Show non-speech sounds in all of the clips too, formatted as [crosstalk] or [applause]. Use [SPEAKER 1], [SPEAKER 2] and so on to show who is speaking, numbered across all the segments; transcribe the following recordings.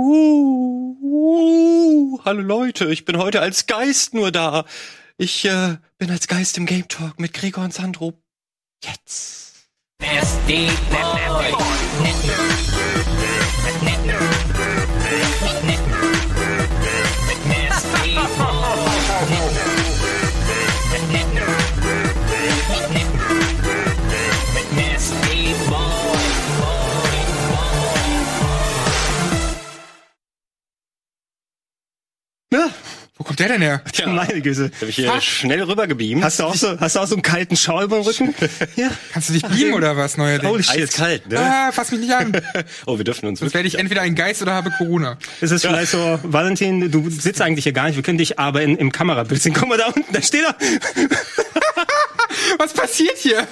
[SPEAKER 1] Uh, uh, hallo Leute, ich bin heute als Geist nur da. Ich äh, bin als Geist im Game Talk mit Gregor und Sandro. Jetzt. Nasty Boy.
[SPEAKER 2] Ne? Wo kommt der denn her?
[SPEAKER 1] Tja,
[SPEAKER 3] Meine Güte.
[SPEAKER 1] hab ich hier schnell rübergebeamt.
[SPEAKER 3] Hast du auch so, hast du auch so einen kalten Schau über den Rücken? [laughs] ja.
[SPEAKER 2] Kannst du dich beamen oder was, neuerdings?
[SPEAKER 3] Holy shit.
[SPEAKER 1] Eiskalt, ne?
[SPEAKER 2] Ah, fass mich nicht an. [laughs]
[SPEAKER 1] Oh, wir dürfen uns
[SPEAKER 2] Sonst werde ich entweder ein Geist oder habe Corona.
[SPEAKER 3] Es ist vielleicht so, Valentin, du sitzt eigentlich hier gar nicht, wir können dich aber in, im Kamerabild sehen. Guck mal da unten, da steht er.
[SPEAKER 2] Was passiert hier?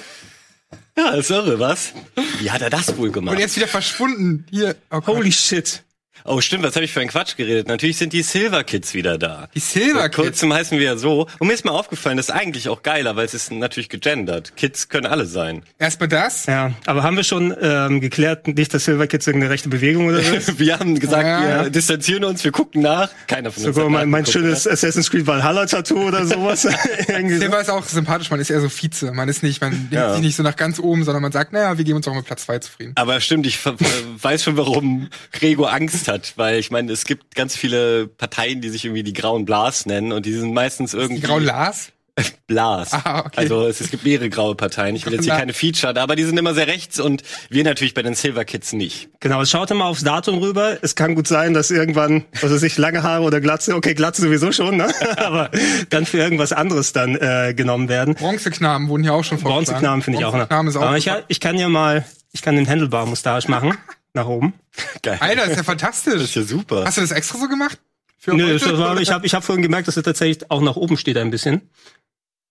[SPEAKER 1] Ja, ist irre, was? Wie hat er das wohl gemacht?
[SPEAKER 2] Und jetzt wieder verschwunden. Hier. Oh Gott.
[SPEAKER 3] Holy shit.
[SPEAKER 1] Oh, stimmt, was habe ich für einen Quatsch geredet? Natürlich sind die Silver Kids wieder da.
[SPEAKER 2] Die Silver
[SPEAKER 1] Vor
[SPEAKER 2] Kids.
[SPEAKER 1] kurzem heißen wir ja so. Und mir ist mal aufgefallen, das ist eigentlich auch geiler, weil es ist natürlich gegendert. Kids können alle sein.
[SPEAKER 2] Erstmal das.
[SPEAKER 3] Ja, aber haben wir schon ähm, geklärt, nicht, dass Silver Kids irgendeine rechte Bewegung oder so ist? [laughs]
[SPEAKER 1] Wir haben gesagt,
[SPEAKER 2] Ja.
[SPEAKER 1] wir distanzieren uns, wir gucken nach. Keiner von uns
[SPEAKER 3] Sogar
[SPEAKER 1] hat
[SPEAKER 3] mein, mein schönes Assassin's Creed Valhalla-Tattoo oder sowas. [laughs]
[SPEAKER 2] Silver ist auch sympathisch, man ist eher so Vize. Man ist nicht, man [laughs]
[SPEAKER 1] Ja.
[SPEAKER 2] sich nicht so nach ganz oben, sondern man sagt, naja, wir geben uns auch mit Platz zwei zufrieden.
[SPEAKER 1] Aber stimmt, ich weiß schon, warum Gregor Angst hat, weil ich meine, es gibt ganz viele Parteien, die sich irgendwie die grauen Blas nennen und die sind meistens irgendwie
[SPEAKER 2] Die grauen Lars? [laughs]
[SPEAKER 1] Blas.
[SPEAKER 2] Ah, okay.
[SPEAKER 1] Also es, es gibt mehrere graue Parteien. Ich will jetzt hier keine Feature, aber die sind immer sehr rechts und wir natürlich bei den Silver Kids nicht.
[SPEAKER 3] Genau, schaut mal aufs Datum rüber. Es kann gut sein, dass irgendwann, was weiß ich, lange Haare oder Glatze, okay, Glatze sowieso schon, ne? [laughs] aber dann für irgendwas anderes dann äh, genommen werden.
[SPEAKER 2] Bronzeknaben wurden ja auch schon vorgeschlagen.
[SPEAKER 3] Bronzeknamen finde ich auch noch.
[SPEAKER 2] Bronzeknamen ist auch
[SPEAKER 3] Aber ich, ich kann ja mal, ich kann den Handlebar-Mustache machen, nach oben.
[SPEAKER 1] Geil.
[SPEAKER 2] Alter, ist ja
[SPEAKER 1] das
[SPEAKER 2] fantastisch.
[SPEAKER 1] ist ja super.
[SPEAKER 2] Hast du das extra so gemacht? Für
[SPEAKER 3] Nö, das war, ich habe ich hab vorhin gemerkt, dass er tatsächlich auch nach oben steht ein bisschen.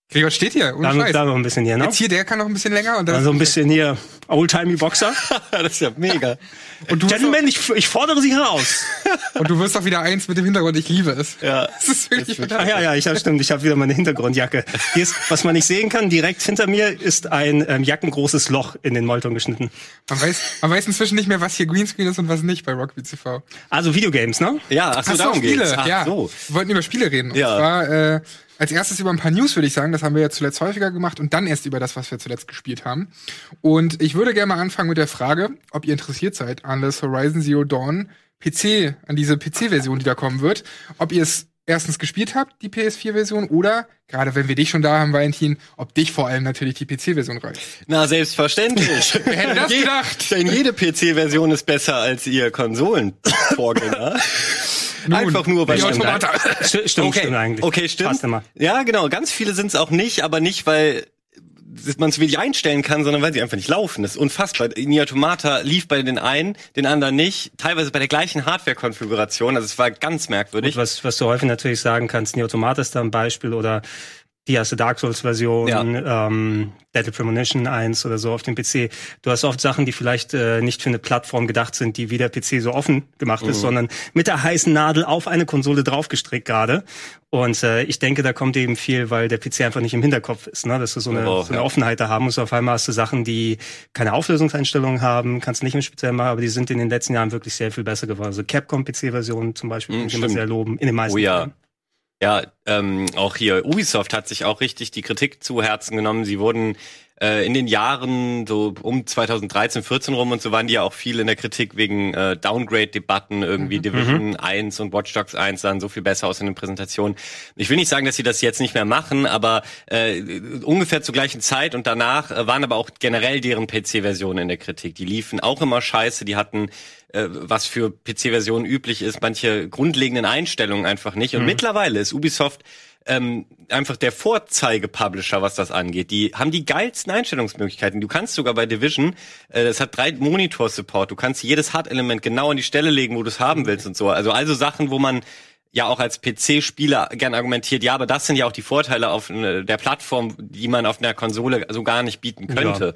[SPEAKER 2] Gregor steht hier, ohne
[SPEAKER 3] Da,
[SPEAKER 2] Scheiß.
[SPEAKER 3] da noch ein bisschen hier, ne?
[SPEAKER 2] Jetzt hier, der kann noch ein bisschen länger und dann
[SPEAKER 3] Also ein bisschen hier oldtimey Boxer. [laughs]
[SPEAKER 1] das ist ja mega. [laughs]
[SPEAKER 2] und du,
[SPEAKER 3] Gentlemen, ich, ich fordere Sie heraus. [laughs]
[SPEAKER 2] und du wirst doch wieder eins mit dem Hintergrund, ich liebe es.
[SPEAKER 1] Ja.
[SPEAKER 2] Das ist wirklich
[SPEAKER 3] Ach ja, ja, ich hab, stimmt, ich habe wieder meine Hintergrundjacke. Hier ist, was man nicht sehen kann, direkt hinter mir ist ein ähm, jackengroßes Loch in den Molton geschnitten.
[SPEAKER 2] Man weiß, man weiß inzwischen nicht mehr, was hier Greenscreen ist und was nicht bei Rockbeat TV.
[SPEAKER 3] Also Videogames, ne?
[SPEAKER 1] Ja, ach so,
[SPEAKER 2] Ach so,
[SPEAKER 1] darum
[SPEAKER 2] Spiele,
[SPEAKER 1] geht's. Ach
[SPEAKER 2] ja.
[SPEAKER 1] so.
[SPEAKER 2] Wir wollten über Spiele reden. Und
[SPEAKER 1] Ja.
[SPEAKER 2] zwar äh, als erstes über ein paar News, würde ich sagen. Das haben wir ja zuletzt häufiger gemacht und dann erst über das, was wir zuletzt gespielt haben. Und ich würde gerne mal anfangen mit der Frage, ob ihr interessiert seid an das Horizon Zero Dawn PC, an diese PC-Version, die da kommen wird. Ob ihr es erstens gespielt habt, die PS4-Version, oder, gerade wenn wir dich schon da haben, Valentin, ob dich vor allem natürlich die PC-Version reicht.
[SPEAKER 1] Na, selbstverständlich. [laughs] Wer
[SPEAKER 2] hätte das gedacht?
[SPEAKER 1] Denn jede PC-Version ist besser als ihr Konsolenvorgänger. [coughs] Einfach nur, weil
[SPEAKER 2] die
[SPEAKER 1] man
[SPEAKER 2] Automata.
[SPEAKER 3] St stimmt,
[SPEAKER 1] okay.
[SPEAKER 3] stimmt eigentlich.
[SPEAKER 1] Okay, stimmt. Ja, genau. Ganz viele sind es auch nicht, aber nicht, weil man es wenig einstellen kann, sondern weil sie einfach nicht laufen. Das ist unfassbar. Nier Automata lief bei den einen, den anderen nicht. Teilweise bei der gleichen Hardware-Konfiguration. Also es war ganz merkwürdig.
[SPEAKER 3] Was, was du häufig natürlich sagen kannst, Neo Automata ist da ein Beispiel oder die erste Dark Souls Version, ähm, Deadly Premonition 1 oder so auf dem PC. Du hast oft Sachen, die vielleicht äh, nicht für eine Plattform gedacht sind, die wie der PC so offen gemacht ist, sondern mit der heißen Nadel auf eine Konsole draufgestrickt gerade. Und äh, ich denke, da kommt eben viel, weil der PC einfach nicht im Hinterkopf ist, ne? dass du so eine,
[SPEAKER 1] auch,
[SPEAKER 3] so eine
[SPEAKER 1] ja.
[SPEAKER 3] Offenheit da haben musst. Auf einmal hast du Sachen, die keine Auflösungseinstellungen haben, kannst du nicht im Speziellen machen, aber die sind in den letzten Jahren wirklich sehr viel besser geworden. Also Capcom PC-Version zum Beispiel,
[SPEAKER 1] Mm,
[SPEAKER 3] kann ich immer sehr loben, in den meisten
[SPEAKER 1] Oh ja.
[SPEAKER 3] Fällen.
[SPEAKER 1] Ja, ähm, auch hier Ubisoft hat sich auch richtig die Kritik zu Herzen genommen. Sie wurden äh, in den Jahren so um 2013, 14 rum und so waren die ja auch viel in der Kritik wegen äh, Downgrade-Debatten, irgendwie Division 1 und Watch Dogs 1 sahen so viel besser aus in den Präsentationen. Ich will nicht sagen, dass sie das jetzt nicht mehr machen, aber äh, ungefähr zur gleichen Zeit und danach äh, waren aber auch generell deren PC-Versionen in der Kritik. Die liefen auch immer scheiße, die hatten äh, was für PC-Versionen üblich ist, manche grundlegenden Einstellungen einfach nicht. Und mittlerweile ist Ubisoft ähm, einfach der Vorzeige-Publisher, was das angeht. Die haben die geilsten Einstellungsmöglichkeiten. Du kannst sogar bei Division, äh, das hat drei Monitor-Support, du kannst jedes HUD-Element genau an die Stelle legen, wo du es haben willst und so. Also also Sachen, wo man ja auch als PC-Spieler gern argumentiert, ja, aber das sind ja auch die Vorteile auf äh, der Plattform, die man auf einer Konsole so gar nicht bieten könnte.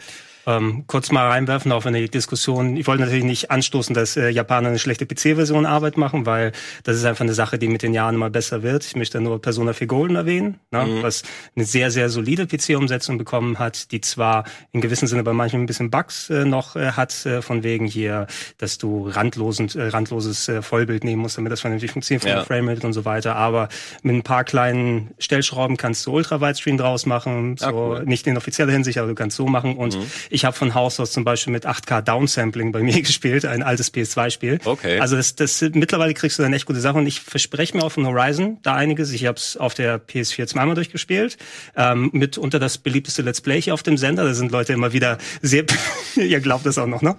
[SPEAKER 3] Ähm, kurz mal reinwerfen, auch wenn die Diskussion, ich wollte natürlich nicht anstoßen, dass äh, Japaner eine schlechte PC-Version Arbeit machen, weil das ist einfach eine Sache, die mit den Jahren immer besser wird. Ich möchte nur Persona 4 Golden erwähnen, ne, mhm. was eine sehr, sehr solide PC-Umsetzung bekommen hat, die zwar in gewissem Sinne bei manchen ein bisschen Bugs äh, noch äh, hat, äh, von wegen hier, dass du randlosen, äh, randloses äh, Vollbild nehmen musst, damit das vernünftig funktioniert von ja. Framerate und so weiter. Aber mit ein paar kleinen Stellschrauben kannst du Ultra-Widescreen draus machen, so ah, cool. nicht in offizieller Hinsicht, aber du kannst so machen und mhm ich habe von Haus aus zum Beispiel mit 8K Downsampling bei mir [laughs] gespielt, ein altes PS2-Spiel.
[SPEAKER 1] Okay.
[SPEAKER 3] Also das, das mittlerweile kriegst du dann echt gute Sachen und ich verspreche mir auch von Horizon da einiges. Ich habe es auf der PS4 zweimal durchgespielt. Ähm, mit unter das beliebteste Let's Play hier auf dem Sender. Da sind Leute immer wieder sehr, [laughs] ihr glaubt das auch noch, ne?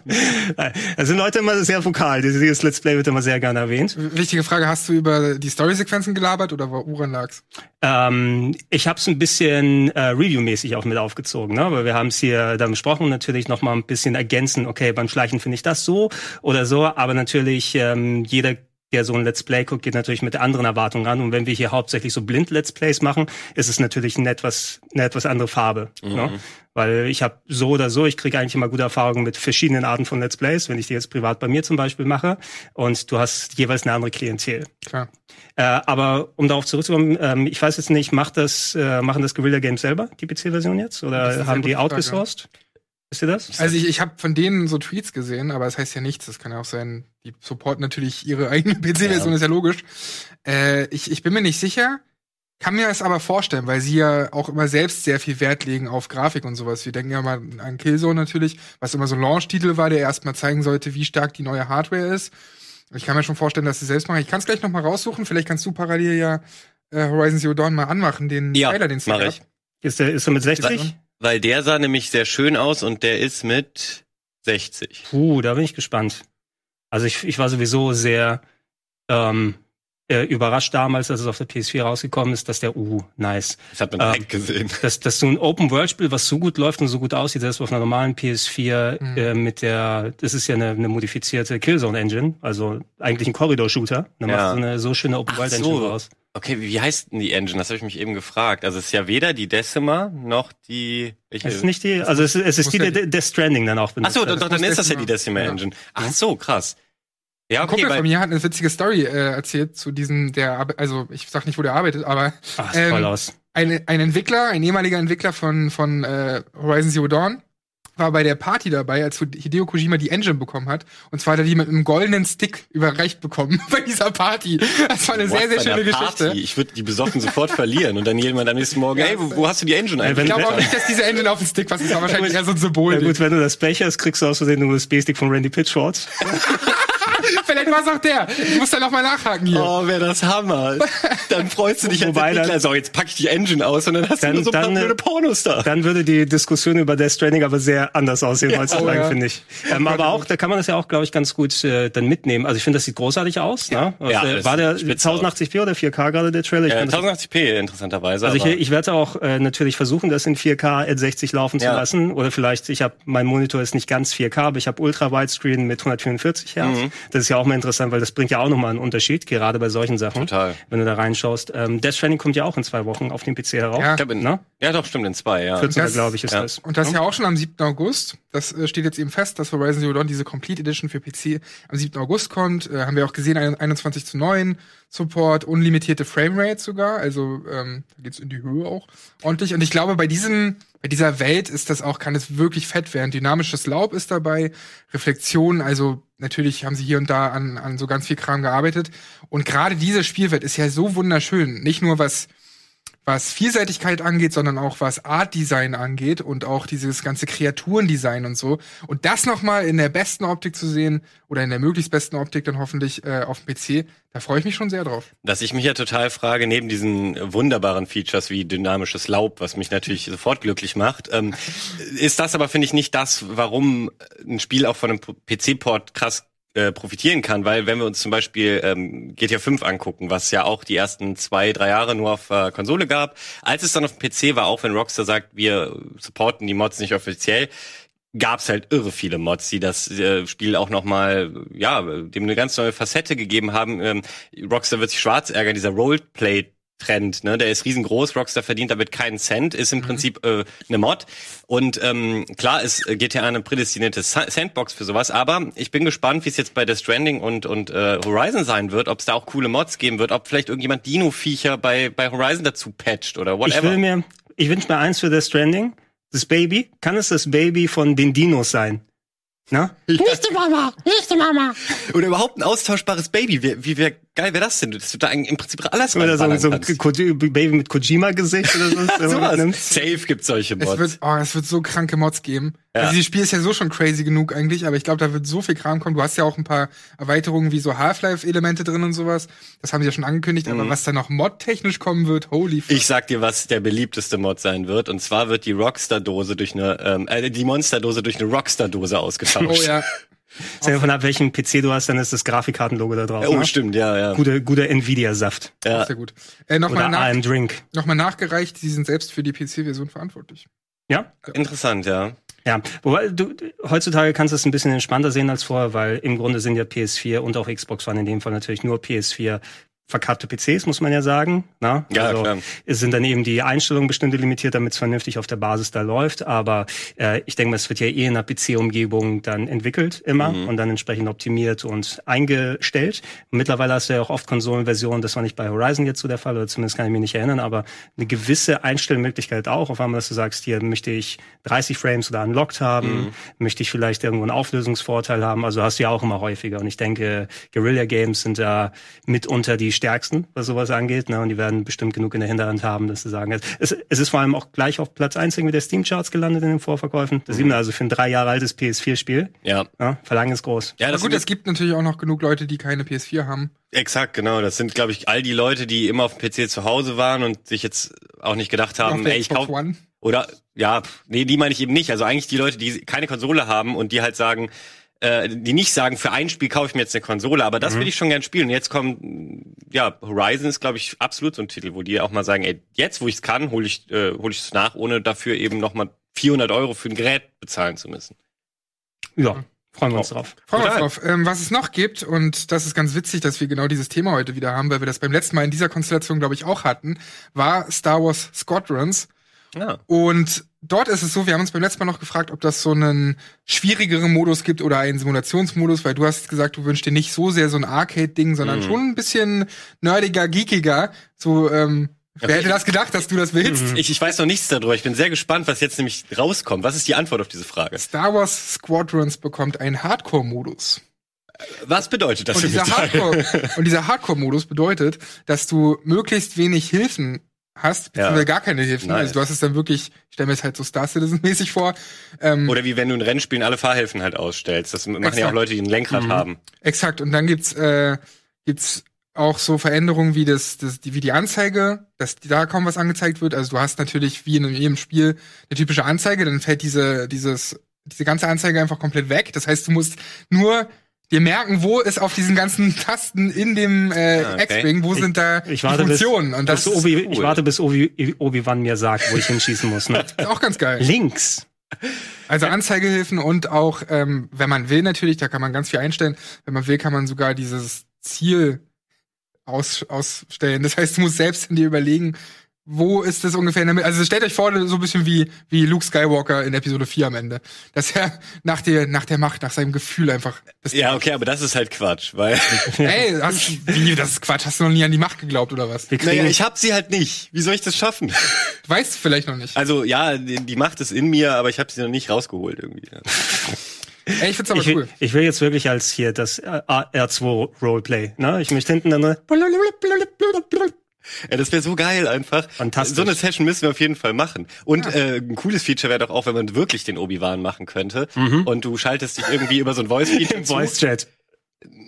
[SPEAKER 3] Da sind Leute immer sehr vokal. Dieses Let's Play wird immer sehr gerne erwähnt.
[SPEAKER 2] Wichtige Frage, hast du über die Story-Sequenzen gelabert oder woran lag's?
[SPEAKER 3] Ähm, ich habe es ein bisschen äh, Review-mäßig auch mit aufgezogen, ne? Aber wir haben es hier dann besprochen, natürlich noch mal ein bisschen ergänzen. Okay, beim Schleichen finde ich das so oder so, aber natürlich ähm, jeder der so ein Let's Play guckt, geht natürlich mit anderen Erwartungen ran. Und wenn wir hier hauptsächlich so blind Let's Plays machen, ist es natürlich eine etwas, eine etwas andere Farbe. Mhm. Ne? Weil ich habe so oder so, ich kriege eigentlich immer gute Erfahrungen mit verschiedenen Arten von Let's Plays, wenn ich die jetzt privat bei mir zum Beispiel mache. Und du hast jeweils eine andere Klientel.
[SPEAKER 2] Klar.
[SPEAKER 3] Äh, aber um darauf zurückzukommen, ähm, ich weiß jetzt nicht, macht das, äh, machen das Guerilla Games selber, die PC-Version jetzt? Oder haben die outgesourced? Wisst ihr das?
[SPEAKER 2] Also ich, ich habe von denen so Tweets gesehen, aber das heißt ja nichts. Das kann ja auch sein, die supporten natürlich ihre eigene PC-Version, ja. ist ja logisch. Äh, ich, ich bin mir nicht sicher, kann mir das aber vorstellen, weil sie ja auch immer selbst sehr viel Wert legen auf Grafik und sowas. Wir denken ja mal an Killzone natürlich, was immer so ein Launch-Titel war, der erstmal zeigen sollte, wie stark die neue Hardware ist. Ich kann mir schon vorstellen, dass sie selbst machen. Ich kann es gleich noch mal raussuchen. Vielleicht kannst du parallel ja äh, Horizon Zero Dawn mal anmachen, den
[SPEAKER 1] ja, Trailer, den
[SPEAKER 2] es
[SPEAKER 1] mach ich.
[SPEAKER 3] Ist der, ist er mit 60?
[SPEAKER 1] Weil der sah nämlich sehr schön aus und der ist mit 60.
[SPEAKER 3] Puh, da bin ich gespannt. Also ich, ich war sowieso sehr ähm, äh, überrascht damals, als es auf der PS4 rausgekommen ist, dass der, uh, nice.
[SPEAKER 1] Das hat man direkt ähm, gesehen.
[SPEAKER 3] Dass, dass so ein Open-World-Spiel, was so gut läuft und so gut aussieht, selbst auf einer normalen PS4 mhm. äh, mit der, das ist ja eine, eine modifizierte Killzone-Engine, also eigentlich ein Corridor-Shooter. Da ja. macht so eine so schöne Open-World-Engine so. raus.
[SPEAKER 1] Okay, wie heißt denn die Engine? Das habe ich mich eben gefragt. Also es ist ja weder die Decima noch die.
[SPEAKER 3] Ich, es ist nicht die, also es, es ist die der Death Stranding dann auch
[SPEAKER 1] benutzt. Ach so, doch, dann ist das ja die Decima Engine. Ach so, krass.
[SPEAKER 2] Ja, okay, Ein Kumpel von mir hat eine witzige Story äh, erzählt zu diesem, der, also ich sag nicht, wo der arbeitet, aber
[SPEAKER 3] Ach, ähm, toll aus.
[SPEAKER 2] Ein, ein Entwickler, ein ehemaliger Entwickler von, von äh, Horizon Zero Dawn, war bei der Party dabei, als Hideo Kojima die Engine bekommen hat. Und zwar hat er die mit einem goldenen Stick überreicht bekommen [laughs] bei dieser Party. Das war eine What, sehr, sehr schöne Geschichte.
[SPEAKER 1] Ich würde die besoffen sofort verlieren und dann jemand am nächsten Morgen, ja, hey, wo, wo, hast du die Engine
[SPEAKER 2] eigentlich? Ich glaube auch nicht, dass diese Engine auf dem Stick was ist, war wahrscheinlich eher so ein Symbol.
[SPEAKER 3] Ja gut, wenn du das Pech hast, kriegst du aus Versehen einen USB-Stick von Randy Pitchfords. [laughs]
[SPEAKER 2] Vielleicht war es auch der. Ich muss da noch mal nachhaken hier.
[SPEAKER 1] Oh, wäre das Hammer. Dann freust du dich als Entwickler. Dann, so, jetzt pack ich die Engine aus und dann hast dann, du nur so ein
[SPEAKER 3] dann,
[SPEAKER 1] paar blöde Pornos da.
[SPEAKER 3] Dann würde die Diskussion über Death Stranding aber sehr anders aussehen ja, heutzutage, oh, ja. finde ich. Ähm, aber auch, da kann man das ja auch, glaube ich, ganz gut äh, dann mitnehmen. Also ich finde, das sieht großartig aus. Ja. Ne? Ja, äh, war der 1080p oder 4K gerade der Trailer? Ich
[SPEAKER 1] äh, 1080p interessanterweise.
[SPEAKER 3] Also ich, ich werde auch äh, natürlich versuchen, das in 4K at 60 laufen zu lassen. Oder vielleicht, ich habe, mein Monitor ist nicht ganz 4K, aber ich habe Ultra Widescreen mit 144 Hertz. Mhm. Das ist ja auch mal interessant, weil das bringt ja auch nochmal einen Unterschied, gerade bei solchen Sachen.
[SPEAKER 1] Total.
[SPEAKER 3] Wenn du da reinschaust. Ähm, Death Stranding kommt ja auch in zwei Wochen auf dem PC heraus.
[SPEAKER 1] Ja, in, ne? ja doch, stimmt, in zwei, ja.
[SPEAKER 3] 14. glaube ich, ist ja. das.
[SPEAKER 2] Und das ja auch schon am 7. August. Das äh, steht jetzt eben fest, dass Horizon Zero Dawn diese Complete Edition für PC am 7. August kommt. Äh, haben wir auch gesehen, 21 zu 9 Support, unlimitierte Framerate sogar. Also ähm, da geht's in die Höhe auch ordentlich. Und ich glaube, bei diesem bei dieser Welt ist das auch, kann es wirklich fett werden. Dynamisches Laub ist dabei, Reflexion, also natürlich haben sie hier und da an, an so ganz viel Kram gearbeitet. Und gerade diese Spielwelt ist ja so wunderschön. Nicht nur was was Vielseitigkeit angeht, sondern auch was Art Design angeht und auch dieses ganze Kreaturendesign und so. Und das nochmal in der besten Optik zu sehen oder in der möglichst besten Optik dann hoffentlich äh, auf dem PC, da freue ich mich schon sehr drauf.
[SPEAKER 1] Dass ich mich ja total frage, neben diesen wunderbaren Features wie dynamisches Laub, was mich natürlich sofort glücklich macht, ähm, [laughs] ist das aber, finde ich, nicht das, warum ein Spiel auch von einem PC-Port krass äh, profitieren kann, weil wenn wir uns zum Beispiel ähm, GTA 5 angucken, was ja auch die ersten zwei, drei Jahre nur auf äh, Konsole gab, als es dann auf dem PC war, auch wenn Rockstar sagt, wir supporten die Mods nicht offiziell, gab's halt irre viele Mods, die das äh, Spiel auch nochmal, ja, dem eine ganz neue Facette gegeben haben. Ähm, Rockstar wird sich schwarz ärgern, dieser Roleplay Trend, ne? Der ist riesengroß, Rockstar verdient damit keinen Cent, ist im
[SPEAKER 2] Mhm.
[SPEAKER 1] Prinzip äh, eine Mod. Und ähm, klar ist äh, GTA eine prädestinierte Sa- Sandbox für sowas, aber ich bin gespannt, wie es jetzt bei The Stranding und, und äh, Horizon sein wird, ob es da auch coole Mods geben wird, ob vielleicht irgendjemand Dino-Viecher bei, bei Horizon dazu patcht oder
[SPEAKER 3] Ich
[SPEAKER 1] whatever.
[SPEAKER 3] will mir, ich wünsche mir eins für The Stranding. Das Baby. Kann es das Baby von den Dinos sein? Na?
[SPEAKER 4] Nicht die Mama, nicht die Mama.
[SPEAKER 1] Oder überhaupt ein austauschbares Baby. Wie, wie wär, geil wäre das denn? Dass du da im Prinzip alles
[SPEAKER 3] Oder so, so ein Baby mit Kojima-Gesicht oder so. [laughs] das
[SPEAKER 1] Sowas.
[SPEAKER 3] nimmt.
[SPEAKER 1] Safe gibt's solche
[SPEAKER 2] Es
[SPEAKER 1] Mods.
[SPEAKER 2] wird, oh, es wird so kranke Mods geben.
[SPEAKER 1] Ja.
[SPEAKER 2] Also dieses Spiel ist ja so schon crazy genug eigentlich, aber ich glaube, da wird so viel Kram kommen. Du hast ja auch ein paar Erweiterungen wie so Half-Life-Elemente drin und sowas. Das haben sie ja schon angekündigt, aber was da noch mod-technisch kommen wird, holy fuck.
[SPEAKER 1] Mhm. Ich sag dir, was der beliebteste Mod sein wird. Und zwar wird die Rockstar-Dose durch eine, ähm, äh, die Monster-Dose durch eine Rockstar-Dose ausgetauscht.
[SPEAKER 2] Oh ja. [laughs]
[SPEAKER 3] Sag von ab, welchen PC du hast, dann ist das Grafikkartenlogo da drauf.
[SPEAKER 1] Oh,
[SPEAKER 3] ne?
[SPEAKER 1] stimmt, ja, ja.
[SPEAKER 3] Guter, guter Nvidia-Saft.
[SPEAKER 1] ja.
[SPEAKER 2] Sehr gut. Äh, Nochmal
[SPEAKER 3] Oder
[SPEAKER 2] nach,
[SPEAKER 3] AM Drink.
[SPEAKER 2] noch nachgereicht, sie sind selbst für die PC-Version verantwortlich.
[SPEAKER 3] Ja?
[SPEAKER 1] Interessant, ja.
[SPEAKER 3] Ja, wobei du du- heutzutage kannst du es ein bisschen entspannter sehen als vorher, weil im Grunde sind ja PS4 und auch Xbox One in dem Fall natürlich nur PS4 verkappte PCs, muss man ja sagen. Na?
[SPEAKER 1] Ja,
[SPEAKER 3] also,
[SPEAKER 1] klar.
[SPEAKER 3] Es sind dann eben die Einstellungen bestimmte limitiert, damit es vernünftig auf der Basis da läuft. Aber äh, ich denke mal, es wird ja eh in einer PC-Umgebung dann entwickelt immer
[SPEAKER 1] Mhm.
[SPEAKER 3] und dann entsprechend optimiert und eingestellt. Mittlerweile hast du ja auch oft Konsolenversionen, das war nicht bei Horizon jetzt so der Fall, oder zumindest kann ich mich nicht erinnern, aber eine gewisse Einstellmöglichkeit auch, auf einmal, dass du sagst, hier möchte ich 30 Frames oder unlocked haben,
[SPEAKER 1] Mhm.
[SPEAKER 3] möchte ich vielleicht irgendwo einen Auflösungsvorteil haben. Also hast du ja auch immer häufiger. Und ich denke, Guerilla Games sind da mitunter die stärksten, was sowas angeht. Ne? Und die werden bestimmt genug in der Hinterhand haben, dass sie sagen, es, es ist vor allem auch gleich auf Platz 1 irgendwie der Steam-Charts gelandet in den Vorverkäufen. Das sieht man also für ein drei Jahre altes PS4-Spiel.
[SPEAKER 1] Ja.
[SPEAKER 3] Ja, Verlangen ist groß.
[SPEAKER 1] Ja,
[SPEAKER 2] Aber
[SPEAKER 1] das
[SPEAKER 2] gut,
[SPEAKER 1] sind
[SPEAKER 2] es gibt natürlich auch noch genug Leute, die keine PS4 haben.
[SPEAKER 1] exakt, genau. Das sind, glaube ich, all die Leute, die immer auf dem PC zu Hause waren und sich jetzt auch nicht gedacht haben, ey, ich
[SPEAKER 2] Xbox
[SPEAKER 1] kauf,
[SPEAKER 2] One.
[SPEAKER 1] Oder ja, nee, die meine ich eben nicht. Also eigentlich die Leute, die keine Konsole haben und die halt sagen, äh, die nicht sagen, für ein Spiel kaufe ich mir jetzt eine Konsole, aber das will ich schon gern spielen. Und jetzt kommt, ja, Horizon ist, glaube ich, absolut so ein Titel, wo die auch mal sagen, ey, jetzt, wo ich es kann, hole ich äh, hol ich es nach, ohne dafür eben nochmal 400 Euro für ein Gerät bezahlen zu müssen.
[SPEAKER 3] Ja, freuen wir uns drauf.
[SPEAKER 2] Freuen wir uns drauf. Ähm, was es noch gibt, und das ist ganz witzig, dass wir genau dieses Thema heute wieder haben, weil wir das beim letzten Mal in dieser Konstellation, glaube ich, auch hatten, war Star Wars Squadrons.
[SPEAKER 1] Ja.
[SPEAKER 2] Und dort ist es so, wir haben uns beim letzten Mal noch gefragt, ob das so einen schwierigeren Modus gibt oder einen Simulationsmodus, weil du hast gesagt, du wünschst dir nicht so sehr so ein Arcade-Ding, sondern
[SPEAKER 1] Mhm.
[SPEAKER 2] schon ein bisschen nerdiger, geekiger. So, ähm, wer hätte das gedacht, dass du das willst?
[SPEAKER 1] Ich, ich weiß noch nichts darüber. Ich bin sehr gespannt, was jetzt nämlich rauskommt. Was ist die Antwort auf diese Frage?
[SPEAKER 2] Star Wars Squadrons bekommt einen Hardcore-Modus.
[SPEAKER 1] Was bedeutet das
[SPEAKER 2] Und dieser
[SPEAKER 1] mich?
[SPEAKER 2] Hardcore, [laughs] und dieser Hardcore-Modus bedeutet, dass du möglichst wenig Hilfen hast, beziehungsweise
[SPEAKER 1] Ja.
[SPEAKER 2] gar keine Hilfen.
[SPEAKER 1] Nice.
[SPEAKER 2] Also du hast es dann wirklich, ich stelle mir es halt so Star Citizen-mäßig vor. Ähm,
[SPEAKER 1] Oder wie wenn du in Rennspielen alle Fahrhilfen halt ausstellst. Das machen ja auch
[SPEAKER 2] Exakt.
[SPEAKER 1] Leute, die ein Lenkrad
[SPEAKER 3] Mhm.
[SPEAKER 1] haben.
[SPEAKER 2] exakt. Und dann gibt's, äh, gibt's auch so Veränderungen wie das, das die, wie die Anzeige, dass da kaum was angezeigt wird. Also du hast natürlich wie in jedem Spiel eine typische Anzeige, dann fällt diese, dieses, diese ganze Anzeige einfach komplett weg. Das heißt, du musst nur dir merken, wo ist auf diesen ganzen Tasten in dem äh,
[SPEAKER 1] Ah, okay.
[SPEAKER 2] X-Wing, wo sind da
[SPEAKER 3] Ich
[SPEAKER 2] die
[SPEAKER 3] warte, bis,
[SPEAKER 2] Funktionen. Und das
[SPEAKER 3] bis
[SPEAKER 2] ist
[SPEAKER 3] Obi,
[SPEAKER 1] cool.
[SPEAKER 3] ich warte, bis Obi, Obi-Wan mir sagt, wo ich hinschießen muss. Ne? [laughs]
[SPEAKER 2] auch ganz geil.
[SPEAKER 3] Links.
[SPEAKER 2] Also Anzeigehilfen und auch, ähm, wenn man will natürlich, da kann man ganz viel einstellen. Wenn man will, kann man sogar dieses Ziel aus, ausstellen. Das heißt, du musst selbst in dir überlegen, wo ist das ungefähr in der Mitte? Also stellt euch vor, so ein bisschen wie, wie Luke Skywalker in Episode 4 am Ende. Dass er nach der, nach der Macht, nach seinem Gefühl einfach. Das,
[SPEAKER 1] Ja, okay, aber das ist halt Quatsch, weil [laughs]
[SPEAKER 2] Ey, hast, wie, das ist Quatsch. Hast du noch nie an die Macht geglaubt oder was?
[SPEAKER 1] Naja, ich hab sie halt nicht. Wie soll ich das schaffen? [laughs]
[SPEAKER 2] Du weißt vielleicht noch nicht.
[SPEAKER 1] Also ja, die, die Macht ist in mir, aber ich habe sie noch nicht rausgeholt irgendwie. [laughs]
[SPEAKER 2] Ey, ich find's aber
[SPEAKER 3] ich, will,
[SPEAKER 2] cool.
[SPEAKER 3] ich will jetzt wirklich als hier das äh, R2 Roleplay. Ne? Ich möchte hinten dann
[SPEAKER 1] Ja, das wäre so geil einfach.
[SPEAKER 3] Fantastisch.
[SPEAKER 1] So eine Session müssen wir auf jeden Fall machen. Und äh, ein cooles Feature wäre doch auch, wenn man wirklich den Obi-Wan machen könnte und du schaltest dich irgendwie über so ein Voice-Feature [laughs] zu.
[SPEAKER 3] Voice Chat.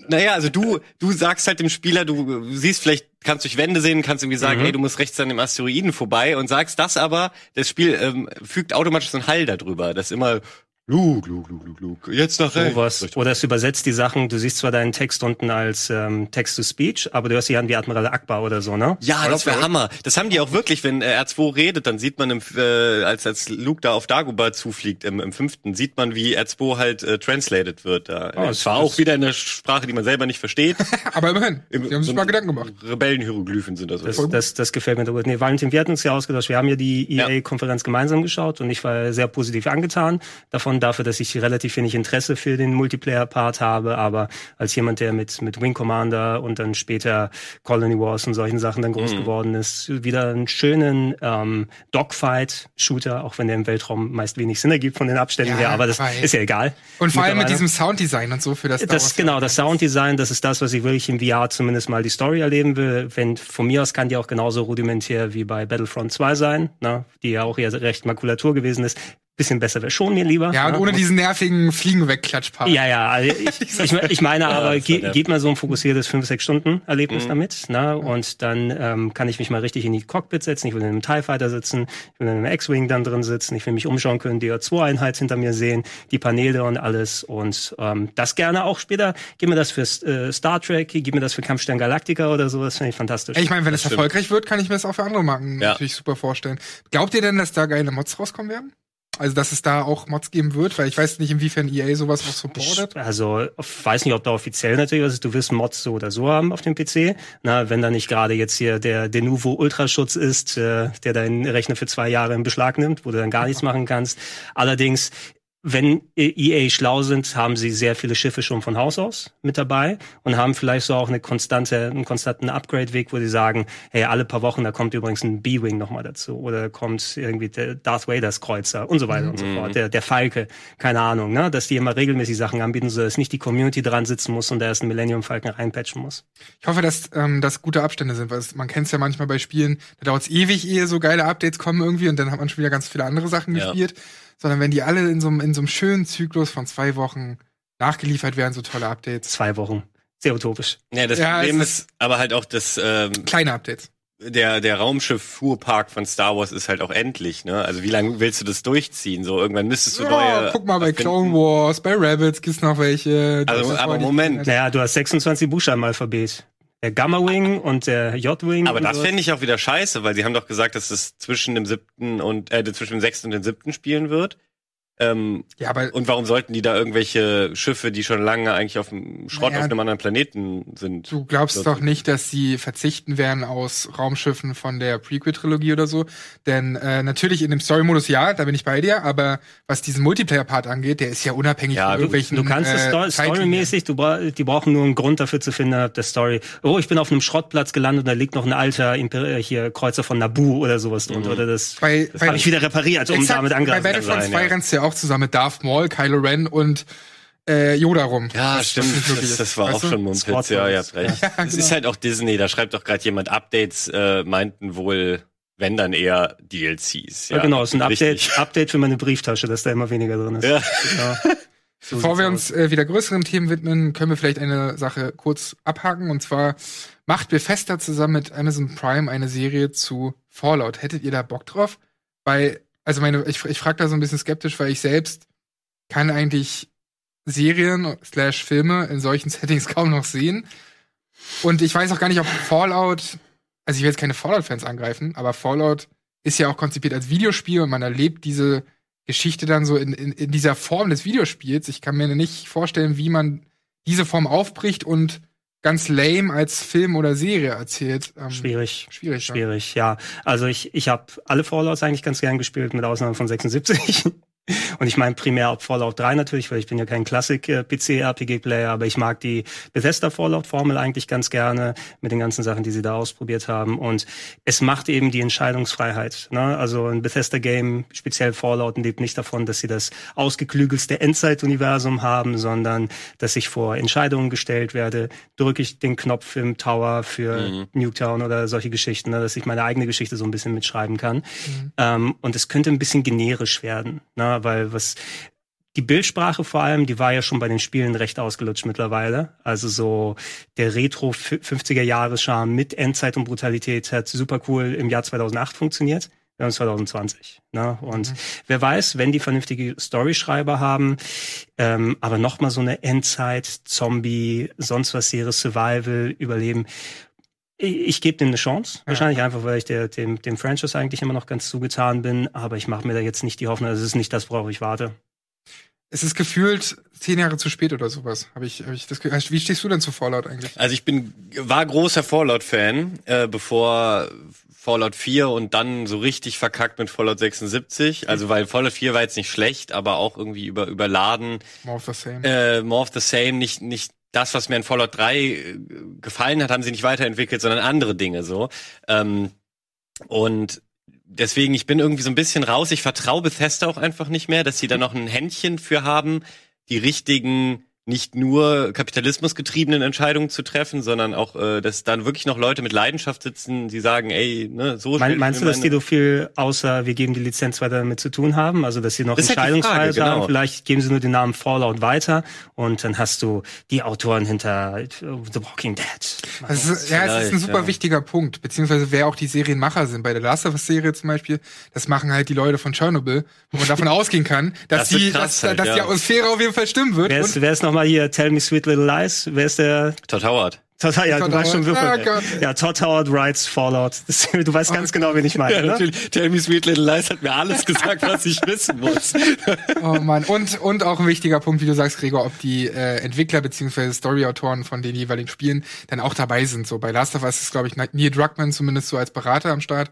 [SPEAKER 1] Naja, also du, du sagst halt dem Spieler, du siehst vielleicht, kannst durch Wände sehen, kannst irgendwie sagen,
[SPEAKER 3] Mhm.
[SPEAKER 1] hey, du musst rechts an dem Asteroiden vorbei und sagst das aber, das Spiel ähm, fügt automatisch so einen Hall darüber, das immer Luke, Luke, Luke, Luke, Luke. Jetzt nach rechts.
[SPEAKER 3] Sowas. Oder es übersetzt die Sachen, du siehst zwar deinen Text unten als ähm, Text-to-Speech, aber du hörst dich an wie Admiral Akbar oder so, ne?
[SPEAKER 1] Ja, das wäre Hammer. Das haben die auch wirklich, wenn äh, R2 redet, dann sieht man, im, äh, als, als Luke da auf Dagobah zufliegt, im, im fünften, sieht man, wie R2 halt äh, translated wird. Da.
[SPEAKER 3] Oh, das-
[SPEAKER 1] Zwar auch wieder in der Sprache, die man selber nicht versteht. [laughs]
[SPEAKER 2] Aber immerhin,
[SPEAKER 1] Im-
[SPEAKER 2] sie haben sich
[SPEAKER 1] und
[SPEAKER 2] mal Gedanken gemacht.
[SPEAKER 1] Rebellenhieroglyphen sind das.
[SPEAKER 3] Das,
[SPEAKER 1] also.
[SPEAKER 3] das, das gefällt mir gut. Nee, Valentin, wir hatten uns ja ausgetauscht. Wir haben ja die EA-Konferenz gemeinsam geschaut und ich war sehr positiv angetan davon, dafür, dass ich relativ wenig Interesse für den Multiplayer-Part habe. Aber als jemand, der mit, mit Wing Commander und dann später Colony Wars und solchen Sachen dann groß
[SPEAKER 1] Mhm.
[SPEAKER 3] geworden ist, wieder einen schönen ähm, Dogfight-Shooter, auch wenn der im Weltraum meist wenig Sinn ergibt von den Abständen
[SPEAKER 2] Ja,
[SPEAKER 3] her. Aber das
[SPEAKER 2] weil-
[SPEAKER 3] ist ja egal.
[SPEAKER 2] Und vor allem mit diesem Sounddesign und so für das
[SPEAKER 3] Das, genau, das Sounddesign, das ist das, was ich wirklich im VR zumindest mal die Story erleben will. Wenn, von mir aus kann die auch genauso rudimentär wie bei Battlefront 2 sein, ne, die ja auch eher recht Makulatur gewesen ist. Bisschen besser wäre schon mir lieber.
[SPEAKER 2] Ja, und
[SPEAKER 3] ne?
[SPEAKER 2] ohne diesen nervigen Fliegen wegklatschpart.
[SPEAKER 3] Ja, ja, also ich, [laughs] ich, ich meine aber,
[SPEAKER 1] war
[SPEAKER 3] ge, gebt mal so ein fokussiertes 5, 6 Stunden Erlebnis
[SPEAKER 1] Mhm.
[SPEAKER 3] damit, ne? Und dann ähm, kann ich mich mal richtig in die Cockpit setzen, ich will in einem TIE Fighter sitzen, ich will in einem X-Wing dann drin sitzen, ich will mich umschauen können, die R2-Einheit hinter mir sehen, die Paneele und alles und ähm, das gerne auch später, gib mir das für äh, Star Trek, gib mir das für Kampfstern Galactica oder so, das finde ich fantastisch.
[SPEAKER 2] Ich meine, wenn es erfolgreich wird, kann ich mir das auch für andere Marken
[SPEAKER 1] Ja.
[SPEAKER 2] natürlich super vorstellen. Glaubt ihr denn, dass da geile Mods rauskommen werden? Also, dass es da auch Mods geben wird? Weil ich weiß nicht, inwiefern EA sowas auch supportet.
[SPEAKER 3] Also, ich weiß nicht, ob da offiziell natürlich was ist. Du wirst Mods so oder so haben auf dem PC. Na, wenn da nicht gerade jetzt hier der Denuvo Ultraschutz ist, äh, der deinen Rechner für zwei Jahre in Beschlag nimmt, wo du dann gar nichts [laughs] machen kannst. Allerdings, wenn EA schlau sind, haben sie sehr viele Schiffe schon von Haus aus mit dabei und haben vielleicht so auch eine konstante, einen konstanten Upgrade-Weg, wo sie sagen, hey, alle paar Wochen, da kommt übrigens ein B-Wing nochmal dazu oder kommt irgendwie der Darth Vaders Kreuzer und so weiter und so fort, der, der Falke, keine Ahnung, ne, dass die immer regelmäßig Sachen anbieten, so dass nicht die Community dran sitzen muss und da erst ein Millennium Falcon reinpatchen muss.
[SPEAKER 2] Ich hoffe, dass ähm, das gute Abstände sind, weil es, man kennt es ja manchmal bei Spielen, da dauert es ewig, ehe so geile Updates kommen irgendwie und dann hat man schon wieder ganz viele andere Sachen
[SPEAKER 1] Ja.
[SPEAKER 2] gespielt. Sondern wenn die alle in so einem in so einem schönen Zyklus von zwei Wochen nachgeliefert werden, so tolle Updates.
[SPEAKER 3] Zwei Wochen. Sehr utopisch.
[SPEAKER 1] Ja, das
[SPEAKER 2] Ja,
[SPEAKER 1] Problem
[SPEAKER 2] es
[SPEAKER 1] ist aber halt auch, dass ähm,
[SPEAKER 2] Kleine Updates.
[SPEAKER 1] der, der Raumschiff-Fuhrpark von Star Wars ist halt auch endlich, ne? Also wie lange willst du das durchziehen? So, irgendwann müsstest du
[SPEAKER 2] Ja,
[SPEAKER 1] neue.
[SPEAKER 2] guck mal bei
[SPEAKER 1] erfinden.
[SPEAKER 2] Clone Wars, bei Rebels gibt's noch welche. Du
[SPEAKER 1] Also,
[SPEAKER 2] hast das
[SPEAKER 1] aber Moment.
[SPEAKER 3] Naja, du hast 26 Buchstaben im Alphabet. Der Gamma Wing und der J-Wing.
[SPEAKER 1] Aber das fände ich auch wieder scheiße, weil sie haben doch gesagt, dass es zwischen dem siebten und äh, zwischen dem sechsten und dem siebten spielen wird. Ähm,
[SPEAKER 2] Ja, aber
[SPEAKER 1] und warum sollten die da irgendwelche Schiffe, die schon lange eigentlich auf dem Schrott
[SPEAKER 2] Naja,
[SPEAKER 1] auf einem anderen Planeten sind?
[SPEAKER 2] Du glaubst doch nicht, dass sie verzichten werden aus Raumschiffen von der Prequel-Trilogie oder so. Denn äh, natürlich in dem Story-Modus ja, da bin ich bei dir, aber was diesen Multiplayer-Part angeht, der ist ja unabhängig
[SPEAKER 1] Ja,
[SPEAKER 2] von
[SPEAKER 1] du-
[SPEAKER 2] irgendwelchen.
[SPEAKER 3] Du kannst es
[SPEAKER 2] äh,
[SPEAKER 3] storymäßig, du bra die brauchen nur einen Grund dafür zu finden, innerhalb der Story. Oh, ich bin auf einem Schrottplatz gelandet und da liegt noch ein alter Imper äh, hier Kreuzer von Naboo oder sowas drunter. Oder das,
[SPEAKER 2] Bei,
[SPEAKER 3] das habe ich wieder repariert, um
[SPEAKER 2] exakt,
[SPEAKER 3] damit
[SPEAKER 2] bei
[SPEAKER 3] angreifen zu
[SPEAKER 2] Battlefront
[SPEAKER 3] sein.
[SPEAKER 2] 2
[SPEAKER 3] Ja.
[SPEAKER 2] rennst du ja auch zusammen mit Darth Maul, Kylo Ren und äh, Yoda rum.
[SPEAKER 1] Ja,
[SPEAKER 2] Was-
[SPEAKER 1] stimmt. Das, das war
[SPEAKER 2] weißt
[SPEAKER 1] auch
[SPEAKER 2] du?
[SPEAKER 1] schon Mumpitz. Ja, ihr habt recht. [laughs] Es
[SPEAKER 2] genau.
[SPEAKER 1] ist halt auch Disney. Da schreibt doch gerade jemand Updates, äh, meinten wohl, wenn dann eher DLCs.
[SPEAKER 3] Ja, genau, es ist ein Update,
[SPEAKER 1] richtig. [laughs]
[SPEAKER 3] Update für meine Brieftasche, dass da immer weniger drin ist.
[SPEAKER 1] Ja.
[SPEAKER 3] Genau. [laughs] So
[SPEAKER 2] Bevor wir uns äh, wieder größeren Themen widmen, können wir vielleicht eine Sache kurz abhaken. Und zwar macht Bethesda zusammen mit Amazon Prime eine Serie zu Fallout. Hättet ihr da Bock drauf? Weil, also meine, ich, ich frage da so ein bisschen skeptisch, weil ich selbst kann eigentlich Serien slash Filme in solchen [laughs] Settings kaum noch sehen. Und ich weiß auch gar nicht, ob Fallout, also ich will jetzt keine Fallout-Fans angreifen, aber Fallout ist ja auch konzipiert als Videospiel und man erlebt diese Geschichte dann so in, in, in dieser Form des Videospiels. Ich kann mir nicht vorstellen, wie man diese Form aufbricht und ganz lame als Film oder Serie erzählt. Ähm,
[SPEAKER 3] Schwierig.
[SPEAKER 2] Schwierig, ja.
[SPEAKER 3] Schwierig, ja. Also ich, ich habe alle Fallouts eigentlich ganz gern gespielt, mit Ausnahme von 76. Und ich meine primär auch Fallout 3 natürlich, weil ich bin ja kein Klassik-PC-RPG-Player, aber ich mag die Bethesda-Fallout-Formel eigentlich ganz gerne mit den ganzen Sachen, die sie da ausprobiert haben. Und es macht eben die Entscheidungsfreiheit. Ne? Also ein Bethesda-Game, speziell Fallout, lebt nicht davon, dass sie das ausgeklügelste Endzeit-Universum haben, sondern dass ich vor Entscheidungen gestellt werde. Drücke ich den Knopf im Tower für
[SPEAKER 1] Mhm.
[SPEAKER 3] Nuketown oder solche Geschichten, ne? dass ich meine eigene Geschichte so ein bisschen mitschreiben kann. Ähm, und es könnte ein bisschen generisch werden, ne? Weil was die Bildsprache vor allem, die war ja schon bei den Spielen recht ausgelutscht mittlerweile. Also so der Retro 50er Jahres Charme mit Endzeit und Brutalität hat super cool im Jahr 2008 funktioniert. Wir haben 2020. Ne? Und mhm. wer weiß, wenn die vernünftige Storyschreiber haben, ähm, aber nochmal so eine Endzeit, Zombie, sonst was Serie, Survival, Überleben. Ich, ich gebe dem eine Chance. Ja. Wahrscheinlich einfach, weil ich der, dem, dem Franchise eigentlich immer noch ganz zugetan bin. Aber ich mache mir da jetzt nicht die Hoffnung, das ist nicht das, worauf ich warte.
[SPEAKER 2] Es ist gefühlt zehn Jahre zu spät oder sowas. Habe ich, hab ich das also Wie stehst du denn zu Fallout eigentlich?
[SPEAKER 1] Also ich bin war großer Fallout-Fan, äh, bevor Fallout 4 und dann so richtig verkackt mit Fallout 76. Also weil Fallout 4 war jetzt nicht schlecht, aber auch irgendwie über überladen.
[SPEAKER 2] More of the same.
[SPEAKER 1] Äh, more of the same, nicht nicht das, was mir in Fallout 3 äh, gefallen hat, haben sie nicht weiterentwickelt, sondern andere Dinge so. Ähm, und deswegen, ich bin irgendwie so ein bisschen raus. Ich vertraue Bethesda auch einfach nicht mehr, dass sie da noch ein Händchen für haben, die richtigen nicht nur kapitalismusgetriebenen Entscheidungen zu treffen, sondern auch, äh, dass dann wirklich noch Leute mit Leidenschaft sitzen, die sagen, ey, ne, so
[SPEAKER 3] mein, Meinst du, dass die so viel außer wir geben die Lizenz weiter damit zu tun haben? Also, dass sie noch Entscheidungsfreiheit genau. haben? Vielleicht geben sie nur den Namen Fallout weiter und dann hast du die Autoren hinter The Walking Dead.
[SPEAKER 2] Also, ja, es ist ein super ja. wichtiger Punkt, beziehungsweise wer auch die Serienmacher sind. Bei der Last of Us Serie zum Beispiel, das machen halt die Leute von Chernobyl, wo man davon [laughs] ausgehen kann, dass, das die, krass, dass, halt, dass ja. die Atmosphäre auf jeden Fall stimmen wird.
[SPEAKER 3] Wer ist, wer ist noch mal hier Tell Me Sweet Little Lies. Wer ist der?
[SPEAKER 1] Todd Howard.
[SPEAKER 3] Todd, ja, Todd du weißt schon wirklich. Oh ja, Todd Howard writes Fallout. Das, du weißt oh, ganz genau, wen ich meine. Ja, ne? natürlich.
[SPEAKER 1] Tell Me Sweet Little Lies hat mir alles gesagt, was ich wissen muss. [laughs]
[SPEAKER 2] oh man, und und auch ein wichtiger Punkt, wie du sagst, Gregor, ob die äh, Entwickler beziehungsweise Storyautoren von den jeweiligen Spielen dann auch dabei sind. So bei Last of Us ist glaube ich Neil Druckmann zumindest so als Berater am Start.